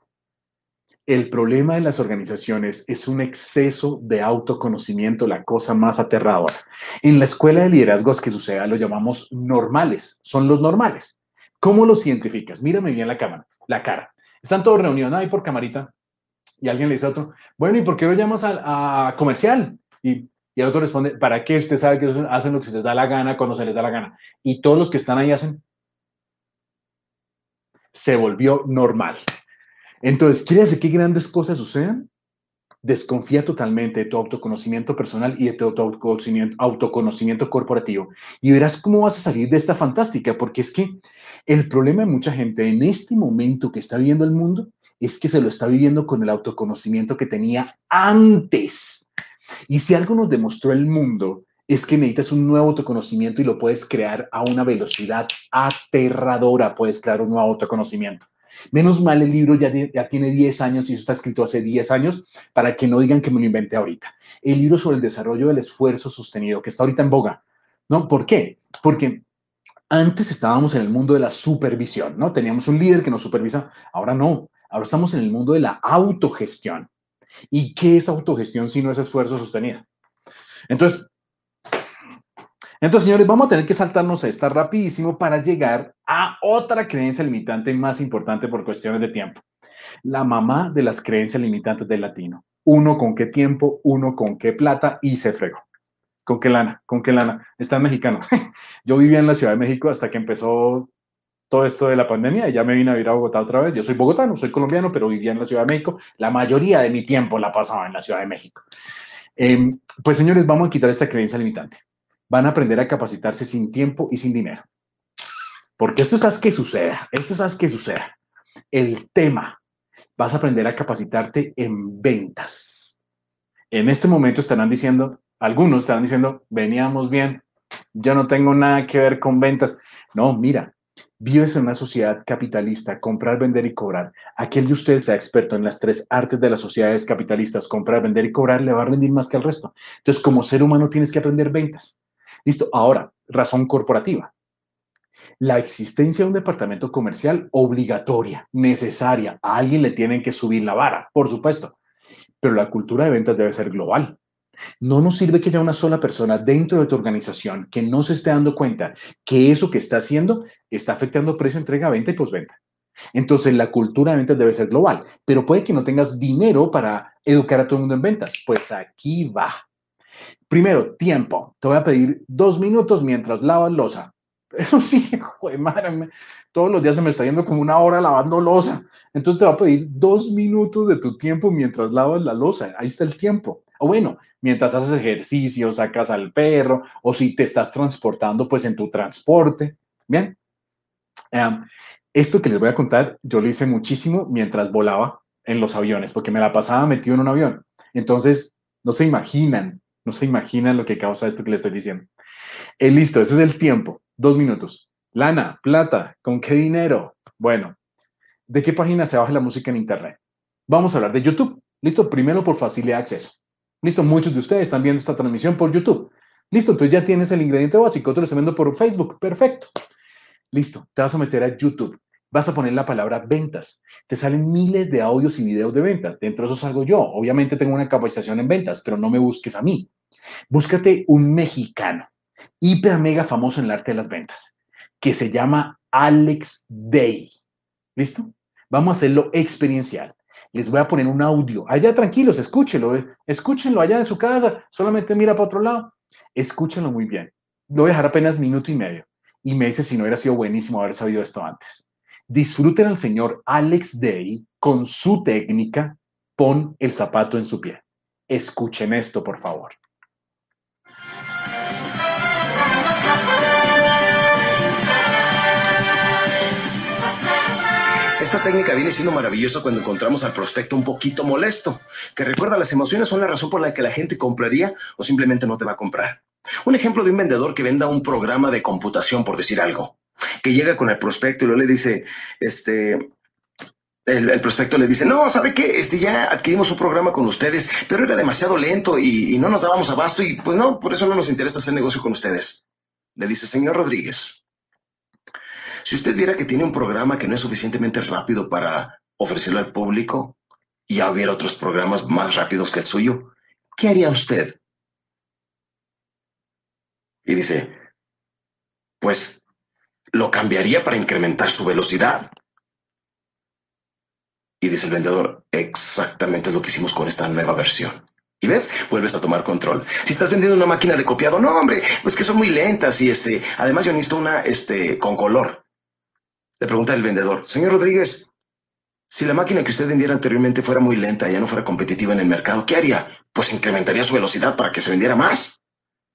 El problema de las organizaciones es un exceso de autoconocimiento, la cosa más aterradora. En la escuela de liderazgos que suceda lo llamamos normales, son los normales. ¿Cómo los identificas? Mírame bien la cámara, la cara. Están todos reunidos, ahí por camarita, y alguien le dice a otro, bueno, ¿y por qué lo llamas a, comercial? Y, y, el otro responde, ¿para qué? Usted sabe que hacen lo que se les da la gana cuando se les da la gana. Y todos los que están ahí hacen. Se volvió normal. Entonces, ¿quiere decir que grandes cosas sucedan? Desconfía totalmente de tu autoconocimiento personal y de tu autoconocimiento, corporativo y verás cómo vas a salir de esta fantástica, porque es que el problema de mucha gente en este momento que está viviendo el mundo es que se lo está viviendo con el autoconocimiento que tenía antes. Y si algo nos demostró el mundo es que necesitas un nuevo autoconocimiento y lo puedes crear a una velocidad aterradora, puedes crear un nuevo autoconocimiento. Menos mal el libro ya, tiene 10 años y eso está escrito hace 10 años para que no digan que me lo inventé ahorita. El libro sobre el desarrollo del esfuerzo sostenido, que está ahorita en boga. ¿No? ¿Por qué? Porque antes estábamos en el mundo de la supervisión, ¿no? Teníamos un líder que nos supervisa, ahora no, ahora estamos en el mundo de la autogestión. ¿Y qué es autogestión si no es esfuerzo sostenido? Entonces, entonces, señores, vamos a tener que saltarnos a esta rapidísimo para llegar a otra creencia limitante más importante por cuestiones de tiempo. La mamá de las creencias limitantes del latino. Uno con qué tiempo, uno con qué plata y se fregó. ¿Con qué lana? ¿Con qué lana? Están mexicanos. [laughs] Yo vivía en la Ciudad de México hasta que empezó todo esto de la pandemia y ya me vine a vivir a Bogotá otra vez. Yo soy bogotano, soy colombiano, pero vivía en la Ciudad de México. La mayoría de mi tiempo la pasaba en la Ciudad de México. Em, pues señores, vamos a quitar esta creencia limitante van a aprender a capacitarse sin tiempo y sin dinero. Porque esto es que suceda, esto es que suceda. El tema, vas a aprender a capacitarte en ventas. En este momento estarán diciendo, algunos estarán diciendo, veníamos bien, yo no tengo nada que ver con ventas. No, mira, vives en una sociedad capitalista, comprar, vender y cobrar. Aquel de ustedes sea experto en las tres artes de las sociedades capitalistas, comprar, vender y cobrar, le va a rendir más que al resto. Entonces, como ser humano tienes que aprender ventas. Listo. Ahora, razón corporativa. La existencia de un departamento comercial obligatoria, necesaria. A alguien le tienen que subir la vara, por supuesto. Pero la cultura de ventas debe ser global. No nos sirve que haya una sola persona dentro de tu organización que no se esté dando cuenta que eso que está haciendo está afectando precio, entrega, venta y postventa. Entonces, la cultura de ventas debe ser global, pero puede que no tengas dinero para educar a todo el mundo en ventas. Pues aquí va. Primero, tiempo. Te voy a pedir dos minutos mientras lavas losa. [laughs] Eso sí, joder, madre, todos los días se me está yendo como una hora lavando losa. Entonces te voy a pedir dos minutos de tu tiempo mientras lavas la losa. Ahí está el tiempo. O bueno, mientras haces ejercicio, sacas al perro, o si te estás transportando, pues en tu transporte. Bien. Esto que les voy a contar, yo lo hice muchísimo mientras volaba en los aviones, porque me la pasaba metido en un avión. Entonces, no se imaginan no se imaginan lo que causa esto que le estoy diciendo. Eh, listo, ese es el tiempo. Dos minutos. Lana, plata, ¿con qué dinero? Bueno, ¿de qué página se baja la música en Internet? Vamos a hablar de YouTube. Listo, primero por facilidad de acceso. Listo, muchos de ustedes están viendo esta transmisión por YouTube. Listo, entonces ya tienes el ingrediente básico, otro lo por Facebook. Perfecto. Listo, te vas a meter a YouTube vas a poner la palabra ventas. Te salen miles de audios y videos de ventas. Dentro de eso salgo yo. Obviamente tengo una capacitación en ventas, pero no me busques a mí. Búscate un mexicano, hiper mega famoso en el arte de las ventas, que se llama Alex Day. ¿Listo? Vamos a hacerlo experiencial. Les voy a poner un audio. Allá tranquilos, escúchenlo. Eh. Escúchenlo allá de su casa. Solamente mira para otro lado. Escúchenlo muy bien. Lo voy a dejar apenas minuto y medio y me dice si no hubiera sido buenísimo haber sabido esto antes. Disfruten al señor Alex Day con su técnica, pon el zapato en su pie. Escuchen esto, por favor. Esta técnica viene siendo maravillosa cuando encontramos al prospecto un poquito molesto, que recuerda las emociones son la razón por la que la gente compraría o simplemente no te va a comprar. Un ejemplo de un vendedor que venda un programa de computación, por decir algo, que llega con el prospecto y luego le dice, este, el, prospecto le dice, no, ¿sabe qué? Este, ya adquirimos un programa con ustedes, pero era demasiado lento y, no nos dábamos abasto y pues no, por eso no nos interesa hacer negocio con ustedes. Le dice, señor Rodríguez, si usted viera que tiene un programa que no es suficientemente rápido para ofrecerlo al público y hubiera otros programas más rápidos que el suyo, ¿qué haría usted? Y dice, pues lo cambiaría para incrementar su velocidad. Y dice el vendedor, exactamente lo que hicimos con esta nueva versión. Y ves, vuelves a tomar control. Si estás vendiendo una máquina de copiado, no, hombre, pues que son muy lentas y este, además yo necesito una, este, con color. Le pregunta el vendedor, señor Rodríguez, si la máquina que usted vendiera anteriormente fuera muy lenta y ya no fuera competitiva en el mercado, ¿qué haría? Pues incrementaría su velocidad para que se vendiera más.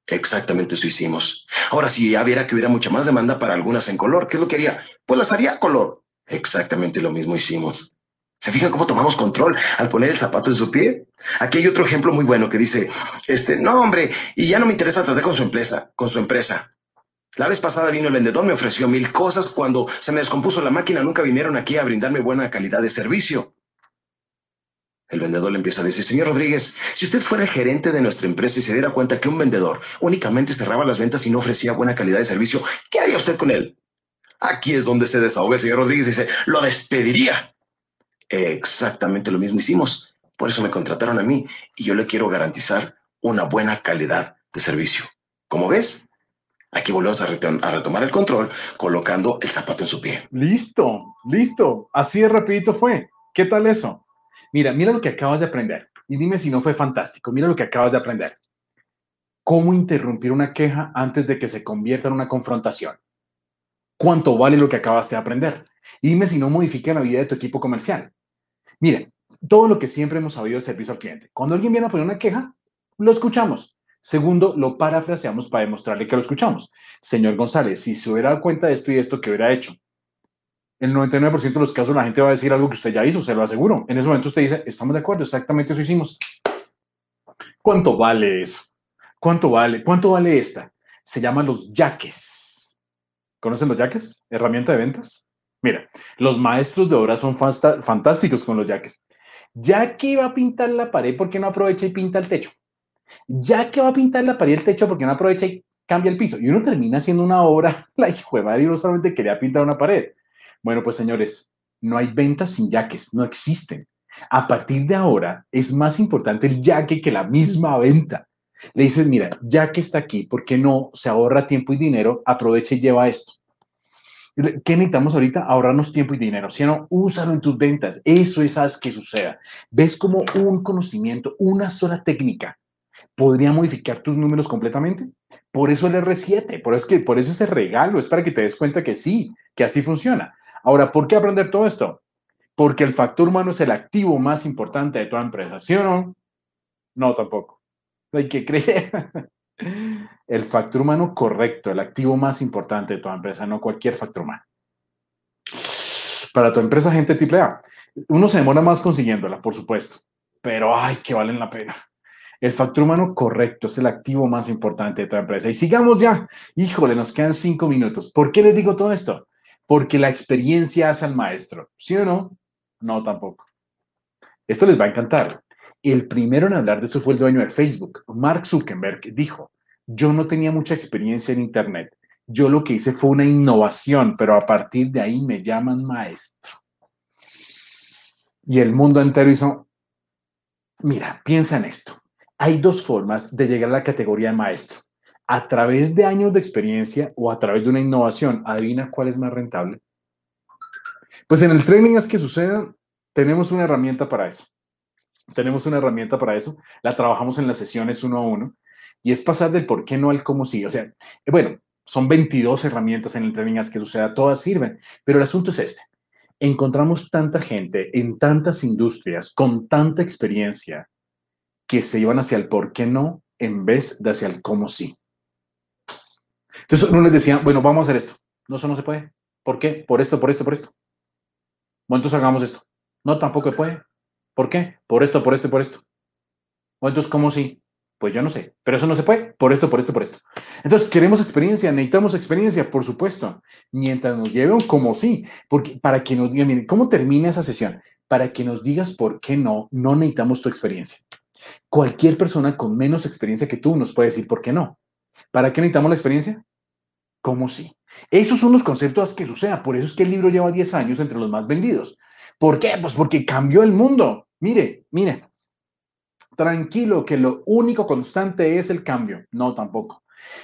Exactamente eso hicimos. Ahora, si ya viera que hubiera mucha más demanda para algunas en color, ¿qué es lo que haría? Pues las haría color. Exactamente lo mismo hicimos. ¿Se fijan cómo tomamos control al poner el zapato en su pie? Aquí hay otro ejemplo muy bueno que dice, este, no hombre, y ya no me interesa tratar con su empresa, con su empresa. La vez pasada vino el vendedor, me ofreció mil cosas. Cuando se me descompuso la máquina, nunca vinieron aquí a brindarme buena calidad de servicio. El vendedor le empieza a decir, señor Rodríguez, si usted fuera el gerente de nuestra empresa y se diera cuenta que un vendedor únicamente cerraba las ventas y no ofrecía buena calidad de servicio, ¿qué haría usted con él? Aquí es donde se desahoga el señor Rodríguez y dice, lo despediría. Exactamente lo mismo hicimos. Por eso me contrataron a mí y yo le quiero garantizar una buena calidad de servicio. Como ves, Aquí volvemos a, retomar el control colocando el zapato en su pie. Listo, listo. Así de rapidito fue. ¿Qué tal eso? Mira, mira lo que acabas de aprender. Y dime si no fue fantástico. Mira lo que acabas de aprender. ¿Cómo interrumpir una queja antes de que se convierta en una confrontación? ¿Cuánto vale lo que acabas de aprender? Y dime si no modifica la vida de tu equipo comercial. Miren, todo lo que siempre hemos sabido de servicio al cliente. Cuando alguien viene a poner una queja, lo escuchamos. Segundo, lo parafraseamos para demostrarle que lo escuchamos. Señor González, si se hubiera dado cuenta de esto y esto, ¿qué hubiera hecho? El 99% de los casos la gente va a decir algo que usted ya hizo, se lo aseguro. En ese momento usted dice, estamos de acuerdo, exactamente eso hicimos. ¿Cuánto vale eso? ¿Cuánto vale? ¿Cuánto vale esta? Se llaman los yaques. ¿Conocen los yaques? Herramienta de ventas. Mira, los maestros de obra son fantásticos con los yaques. Ya que va a pintar la pared, ¿por qué no aprovecha y pinta el techo? ya que va a pintar la pared y el techo porque no aprovecha y cambia el piso. Y uno termina haciendo una obra, [laughs] la hijo de madre, y no solamente quería pintar una pared. Bueno, pues señores, no hay ventas sin yaques, no existen. A partir de ahora es más importante el yaque que la misma venta. Le dices, mira, ya que está aquí, ¿por qué no se ahorra tiempo y dinero? Aprovecha y lleva esto. ¿Qué necesitamos ahorita? Ahorrarnos tiempo y dinero. Si no, úsalo en tus ventas. Eso es haz que suceda. Ves como un conocimiento, una sola técnica podría modificar tus números completamente. Por eso el R7, por eso, que, por eso ese regalo, es para que te des cuenta que sí, que así funciona. Ahora, ¿por qué aprender todo esto? Porque el factor humano es el activo más importante de toda empresa, ¿sí o no? No, tampoco. Hay que creer. [laughs] El factor humano correcto, el activo más importante de toda empresa, no cualquier factor humano. Para tu empresa, gente triple A, uno se demora más consiguiéndola, por supuesto, pero ay, que valen la pena. El factor humano correcto es el activo más importante de toda empresa. Y sigamos ya. Híjole, nos quedan cinco minutos. ¿Por qué les digo todo esto? Porque la experiencia hace al maestro. ¿Sí o no? No, tampoco. Esto les va a encantar. El primero en hablar de esto fue el dueño de Facebook, Mark Zuckerberg, dijo, yo no tenía mucha experiencia en Internet. Yo lo que hice fue una innovación, pero a partir de ahí me llaman maestro. Y el mundo entero hizo, mira, piensa en esto hay dos formas de llegar a la categoría de maestro. A través de años de experiencia o a través de una innovación. Adivina cuál es más rentable. Pues en el training es que suceda, tenemos una herramienta para eso. Tenemos una herramienta para eso. La trabajamos en las sesiones uno a uno y es pasar del por qué no al cómo sí. O sea, bueno, son 22 herramientas en el training Haz que suceda, todas sirven, pero el asunto es este. Encontramos tanta gente en tantas industrias con tanta experiencia que se iban hacia el por qué no en vez de hacia el cómo sí. Entonces uno les decía, bueno, vamos a hacer esto. No, eso no se puede. ¿Por qué? Por esto, por esto, por esto. Bueno, entonces hagamos esto. No, tampoco se puede. ¿Por qué? Por esto, por esto y por esto. Bueno, entonces, ¿cómo sí? Pues yo no sé, pero eso no se puede, por esto, por esto, por esto. Entonces, queremos experiencia, necesitamos experiencia, por supuesto, mientras nos lleven como sí, porque para que nos digan, miren, ¿cómo termina esa sesión? Para que nos digas por qué no, no necesitamos tu experiencia. Cualquier persona con menos experiencia que tú nos puede decir por qué no. ¿Para qué necesitamos la experiencia? ¿Cómo sí? Esos son los conceptos que suceda. Por eso es que el libro lleva 10 años entre los más vendidos. ¿Por qué? Pues porque cambió el mundo. Mire, mire. Tranquilo, que lo único constante es el cambio. No, tampoco.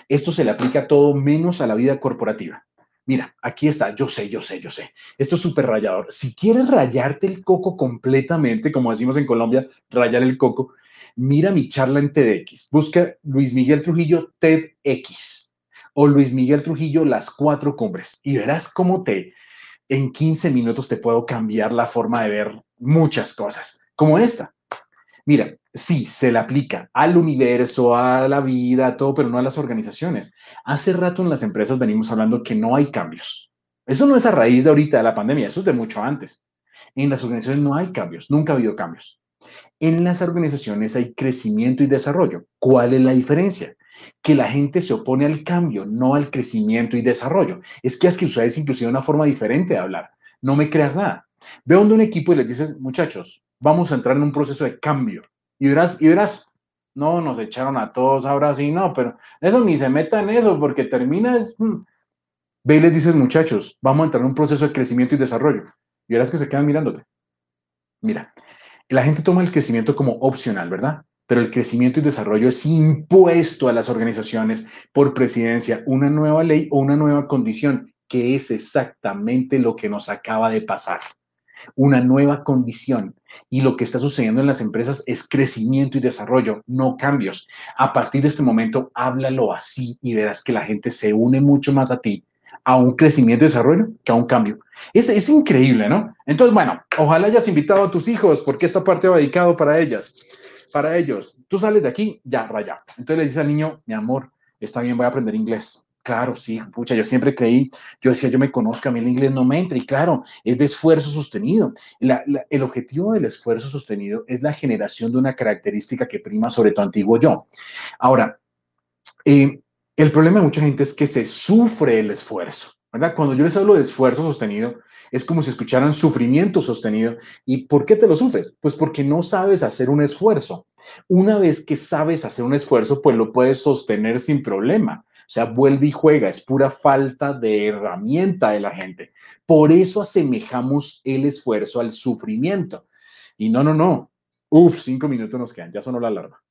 Esto se le aplica a todo menos a la vida corporativa. Mira, aquí está, yo sé, yo sé, yo sé. Esto es súper rayador. Si quieres rayarte el coco completamente, como decimos en Colombia, rayar el coco, mira mi charla en TEDx. Busca Luis Miguel Trujillo TEDx o Luis Miguel Trujillo Las Cuatro Cumbres y verás cómo te, en 15 minutos te puedo cambiar la forma de ver muchas cosas, como esta. Mira, sí, se le aplica al universo, a la vida, a todo, pero no a las organizaciones. Hace rato en las empresas venimos hablando que no hay cambios. Eso no es a raíz de ahorita de la pandemia, eso es de mucho antes. En las organizaciones no hay cambios, nunca ha habido cambios. En las organizaciones hay crecimiento y desarrollo. ¿Cuál es la diferencia? Que la gente se opone al cambio, no al crecimiento y desarrollo. Es que es que ustedes inclusive una forma diferente de hablar. No me creas nada. Ve donde un equipo y les dices, muchachos, vamos a entrar en un proceso de cambio. Y verás, y verás, no, nos echaron a todos, ahora sí, no, pero eso ni se meta en eso, porque termina es... Mm". Ve y les dices, muchachos, vamos a entrar en un proceso de crecimiento y desarrollo. Y verás que se quedan mirándote. Mira, la gente toma el crecimiento como opcional, ¿verdad? Pero el crecimiento y desarrollo es impuesto a las organizaciones por presidencia, una nueva ley o una nueva condición, que es exactamente lo que nos acaba de pasar. Una nueva condición. Y lo que está sucediendo en las empresas es crecimiento y desarrollo, no cambios. A partir de este momento, háblalo así y verás que la gente se une mucho más a ti a un crecimiento y desarrollo que a un cambio. Es, es increíble, ¿no? Entonces, bueno, ojalá hayas invitado a tus hijos porque esta parte va dedicado para ellas, para ellos. Tú sales de aquí, ya, raya. Entonces le dices al niño, mi amor, está bien, voy a aprender inglés. Claro, sí, pucha, yo siempre creí, yo decía, yo me conozco, a mí el inglés no me entra, y claro, es de esfuerzo sostenido. el objetivo del esfuerzo sostenido es la generación de una característica que prima sobre tu antiguo yo. Ahora, eh, el problema de mucha gente es que se sufre el esfuerzo, Cuando yo les hablo de esfuerzo sostenido, es como si escucharan sufrimiento sostenido. ¿Y por qué te lo sufres? Pues porque no sabes hacer un esfuerzo. Una vez que sabes hacer un esfuerzo, pues lo puedes sostener sin problema. O sea, vuelve y juega, es pura falta de herramienta de la gente. Por eso asemejamos el esfuerzo al sufrimiento. Y no, no, no. Uf, cinco minutos nos quedan, ya sonó la alarma.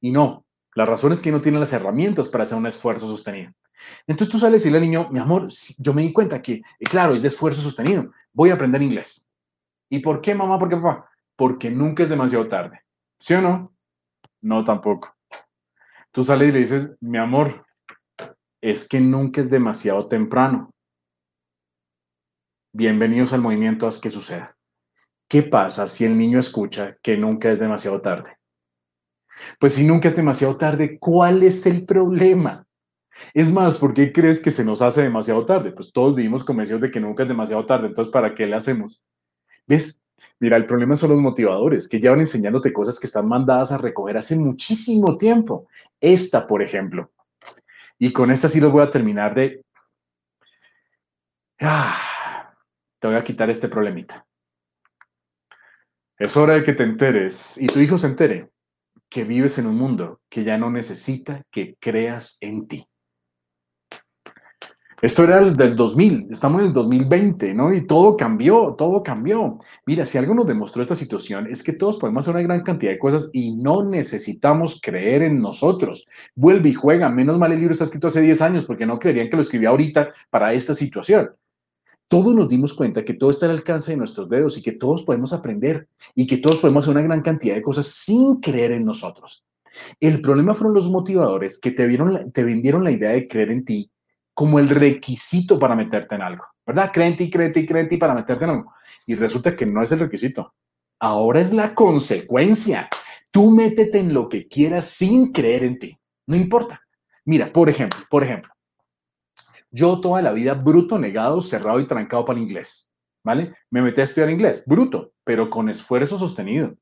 Y no, la razón es que no tiene las herramientas para hacer un esfuerzo sostenido. Entonces tú sales y decirle al niño, mi amor, yo me di cuenta que, eh, claro, es de esfuerzo sostenido, voy a aprender inglés. ¿Y por qué, mamá? ¿Por qué, papá? Porque nunca es demasiado tarde. ¿Sí o no? No, tampoco. Tú sales y le dices, mi amor, es que nunca es demasiado temprano. Bienvenidos al movimiento Haz que suceda. ¿Qué pasa si el niño escucha que nunca es demasiado tarde? Pues si nunca es demasiado tarde, ¿cuál es el problema? Es más, ¿por qué crees que se nos hace demasiado tarde? Pues todos vivimos convencidos de que nunca es demasiado tarde, entonces ¿para qué le hacemos? ¿Ves? Mira, el problema son los motivadores, que llevan enseñándote cosas que están mandadas a recoger hace muchísimo tiempo. Esta, por ejemplo. Y con esta sí los voy a terminar de... Ah, te voy a quitar este problemita. Es hora de que te enteres y tu hijo se entere que vives en un mundo que ya no necesita que creas en ti. Esto era el del 2000, estamos en el 2020, ¿no? Y todo cambió, todo cambió. Mira, si algo nos demostró esta situación es que todos podemos hacer una gran cantidad de cosas y no necesitamos creer en nosotros. Vuelve y juega. Menos mal el libro está escrito hace 10 años porque no creerían que lo escribía ahorita para esta situación todos nos dimos cuenta que todo está al alcance de nuestros dedos y que todos podemos aprender y que todos podemos hacer una gran cantidad de cosas sin creer en nosotros. El problema fueron los motivadores que te, vieron, te vendieron la idea de creer en ti como el requisito para meterte en algo, ¿verdad? Cree en ti, cree en para meterte en algo. Y resulta que no es el requisito. Ahora es la consecuencia. Tú métete en lo que quieras sin creer en ti. No importa. Mira, por ejemplo, por ejemplo, yo toda la vida bruto, negado, cerrado y trancado para el inglés, ¿vale? Me metí a estudiar inglés, bruto, pero con esfuerzo sostenido.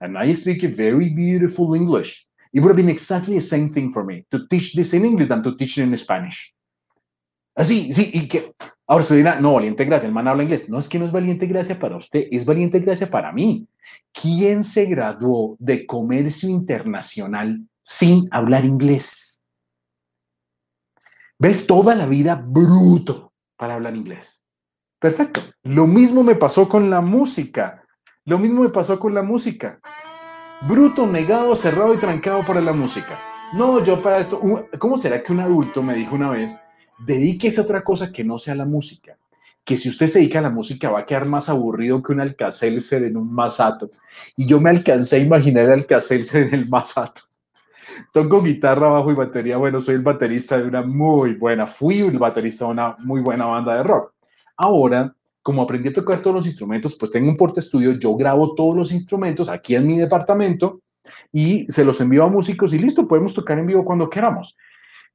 And I speak a very beautiful English. It would have been exactly the same thing for me to teach this in English than to teach it in Spanish. Así, sí, y que ahora usted dirá, no, valiente gracia, el man habla inglés. No es que no es valiente gracia para usted, es valiente gracia para mí. ¿Quién se graduó de comercio internacional sin hablar inglés? ¿Ves toda la vida bruto para hablar inglés? Perfecto. Lo mismo me pasó con la música. Lo mismo me pasó con la música. Bruto, negado, cerrado y trancado para la música. No, yo para esto, ¿cómo será que un adulto me dijo una vez, dedíquese a otra cosa que no sea la música? Que si usted se dedica a la música va a quedar más aburrido que un alcacelser en un masato. Y yo me alcancé a imaginar el alcacelser en el masato. Toco guitarra, bajo y batería. Bueno, soy el baterista de una muy buena, fui el baterista de una muy buena banda de rock. Ahora, como aprendí a tocar todos los instrumentos, pues tengo un porte estudio, yo grabo todos los instrumentos aquí en mi departamento y se los envío a músicos y listo, podemos tocar en vivo cuando queramos.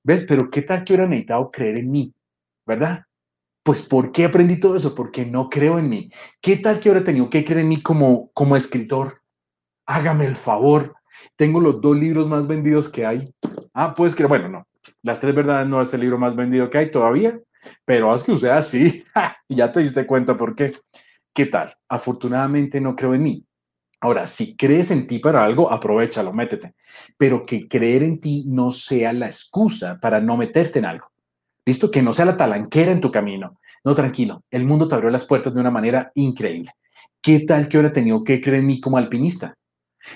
¿Ves? Pero ¿qué tal que hubiera necesitado creer en mí? ¿Verdad? Pues ¿por qué aprendí todo eso? Porque no creo en mí. ¿Qué tal que hubiera tenido que creer en mí como, como escritor? Hágame el favor. Tengo los dos libros más vendidos que hay. Ah, pues que, bueno, no. Las tres verdades no es el libro más vendido que hay todavía, pero haz que usted así [laughs] ya te diste cuenta por qué. ¿Qué tal? Afortunadamente no creo en mí. Ahora, si crees en ti para algo, aprovechalo, métete. Pero que creer en ti no sea la excusa para no meterte en algo. ¿Listo? Que no sea la talanquera en tu camino. No, tranquilo. El mundo te abrió las puertas de una manera increíble. ¿Qué tal que ahora tenido que creer en mí como alpinista?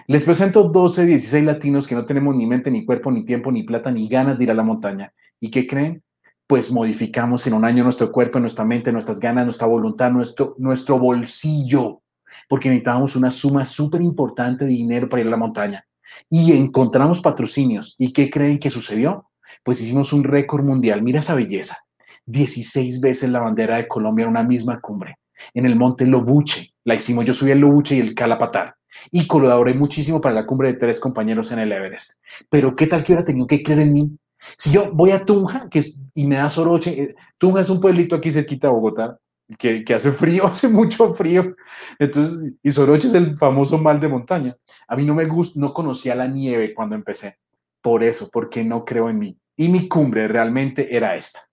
Les presento 12, 16 latinos que no tenemos ni mente, ni cuerpo, ni tiempo, ni plata, ni ganas de ir a la montaña. ¿Y qué creen? Pues modificamos en un año nuestro cuerpo, nuestra mente, nuestras ganas, nuestra voluntad, nuestro, nuestro bolsillo, porque necesitábamos una suma súper importante de dinero para ir a la montaña. Y encontramos patrocinios. ¿Y qué creen que sucedió? Pues hicimos un récord mundial. Mira esa belleza. 16 veces la bandera de Colombia en una misma cumbre. En el monte Lobuche. La hicimos. Yo subí el Lobuche y el Calapatar y colaboré muchísimo para la cumbre de tres compañeros en el Everest. Pero ¿qué tal que hubiera tenido que creer en mí? Si yo voy a Tunja que y me da Soroche, eh, Tunja es un pueblito aquí cerquita de Bogotá, que, hace frío, [laughs] hace mucho frío. Entonces, y Soroche es el famoso mal de montaña. A mí no me gusta, no conocía la nieve cuando empecé. Por eso, porque no creo en mí. Y mi cumbre realmente era esta.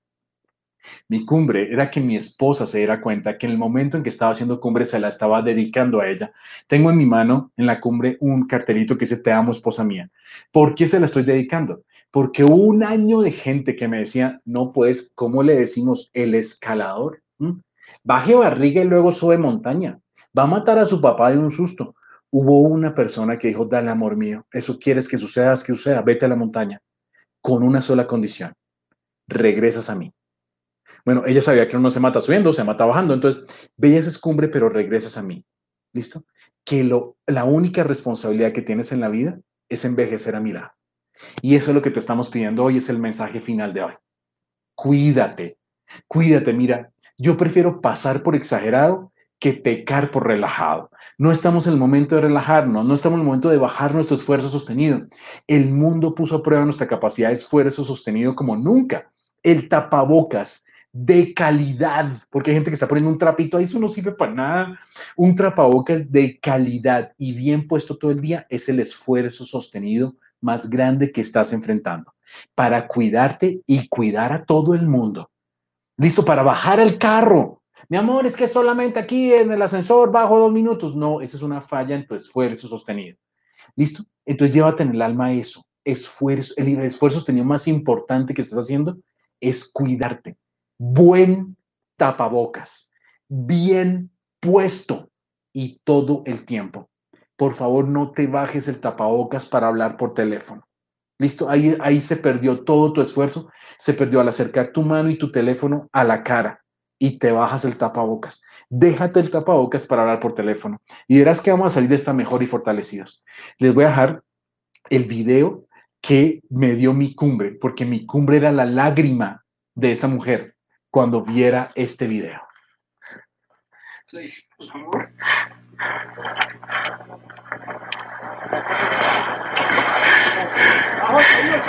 Mi cumbre era que mi esposa se diera cuenta que en el momento en que estaba haciendo cumbre se la estaba dedicando a ella. Tengo en mi mano, en la cumbre, un cartelito que dice, te amo, esposa mía. ¿Por qué se la estoy dedicando? Porque un año de gente que me decía, no, pues, ¿cómo le decimos el escalador? Baje barriga y luego sube montaña. Va a matar a su papá de un susto. Hubo una persona que dijo, dale, amor mío, eso quieres que suceda, que suceda, vete a la montaña. Con una sola condición, regresas a mí. Bueno, ella sabía que uno se mata subiendo, se mata bajando, entonces veías esa cumbre, pero regresas a mí. ¿Listo? Que lo, la única responsabilidad que tienes en la vida es envejecer a mi lado. Y eso es lo que te estamos pidiendo hoy, es el mensaje final de hoy. Cuídate, cuídate, mira, yo prefiero pasar por exagerado que pecar por relajado. No estamos en el momento de relajarnos, no estamos en el momento de bajar nuestro esfuerzo sostenido. El mundo puso a prueba nuestra capacidad de esfuerzo sostenido como nunca. El tapabocas de calidad, porque hay gente que está poniendo un trapito ahí, eso no sirve para nada. Un trapabocas de calidad y bien puesto todo el día es el esfuerzo sostenido más grande que estás enfrentando para cuidarte y cuidar a todo el mundo. Listo para bajar el carro. Mi amor, es que solamente aquí en el ascensor bajo dos minutos. No, esa es una falla en tu esfuerzo sostenido. ¿Listo? Entonces llévate en el alma eso. Esfuerzo, el esfuerzo sostenido más importante que estás haciendo es cuidarte buen tapabocas, bien puesto y todo el tiempo. Por favor, no te bajes el tapabocas para hablar por teléfono. Listo, ahí, ahí se perdió todo tu esfuerzo, se perdió al acercar tu mano y tu teléfono a la cara y te bajas el tapabocas. Déjate el tapabocas para hablar por teléfono y verás que vamos a salir de esta mejor y fortalecidos. Les voy a dejar el video que me dio mi cumbre, porque mi cumbre era la lágrima de esa mujer cuando viera este video.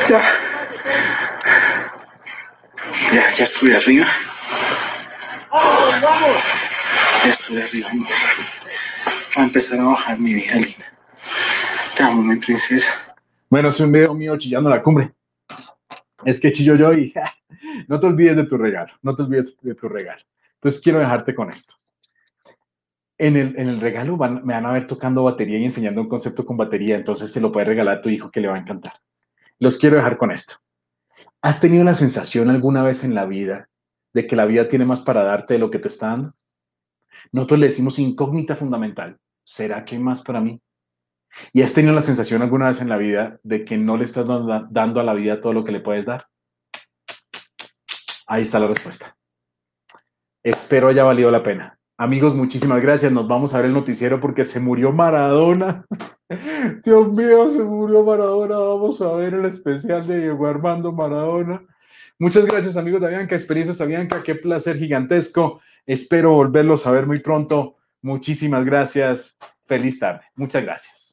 Ya. Ya, ya estuve arriba. Ya estuve arriba. Va a empezar a bajar mi vida linda. Te amo, mi princesa. Bueno, es un video mío chillando la cumbre. Es que chillo yo y [laughs] no te olvides de tu regalo, no te olvides de tu regalo. Entonces quiero dejarte con esto. En el, regalo me van a ver tocando batería y enseñando un concepto con batería, entonces se lo puedes regalar a tu hijo que le va a encantar. Los quiero dejar con esto. ¿Has tenido la sensación alguna vez en la vida de que la vida tiene más para darte de lo que te está dando? Nosotros le decimos incógnita fundamental. ¿Será que hay más para mí? ¿Y has tenido la sensación alguna vez en la vida de que no le estás dando a la vida todo lo que le puedes dar? Ahí está la respuesta. Espero haya valido la pena. Amigos, muchísimas gracias. Nos vamos a ver el noticiero porque se murió Maradona. [laughs] Dios mío, se murió Maradona. Vamos a ver el especial de Diego Armando Maradona. Muchas gracias, amigos de Avianca, Experiencias Avianca. Qué placer gigantesco. Espero volverlos a ver muy pronto. Muchísimas gracias. Feliz tarde. Muchas gracias.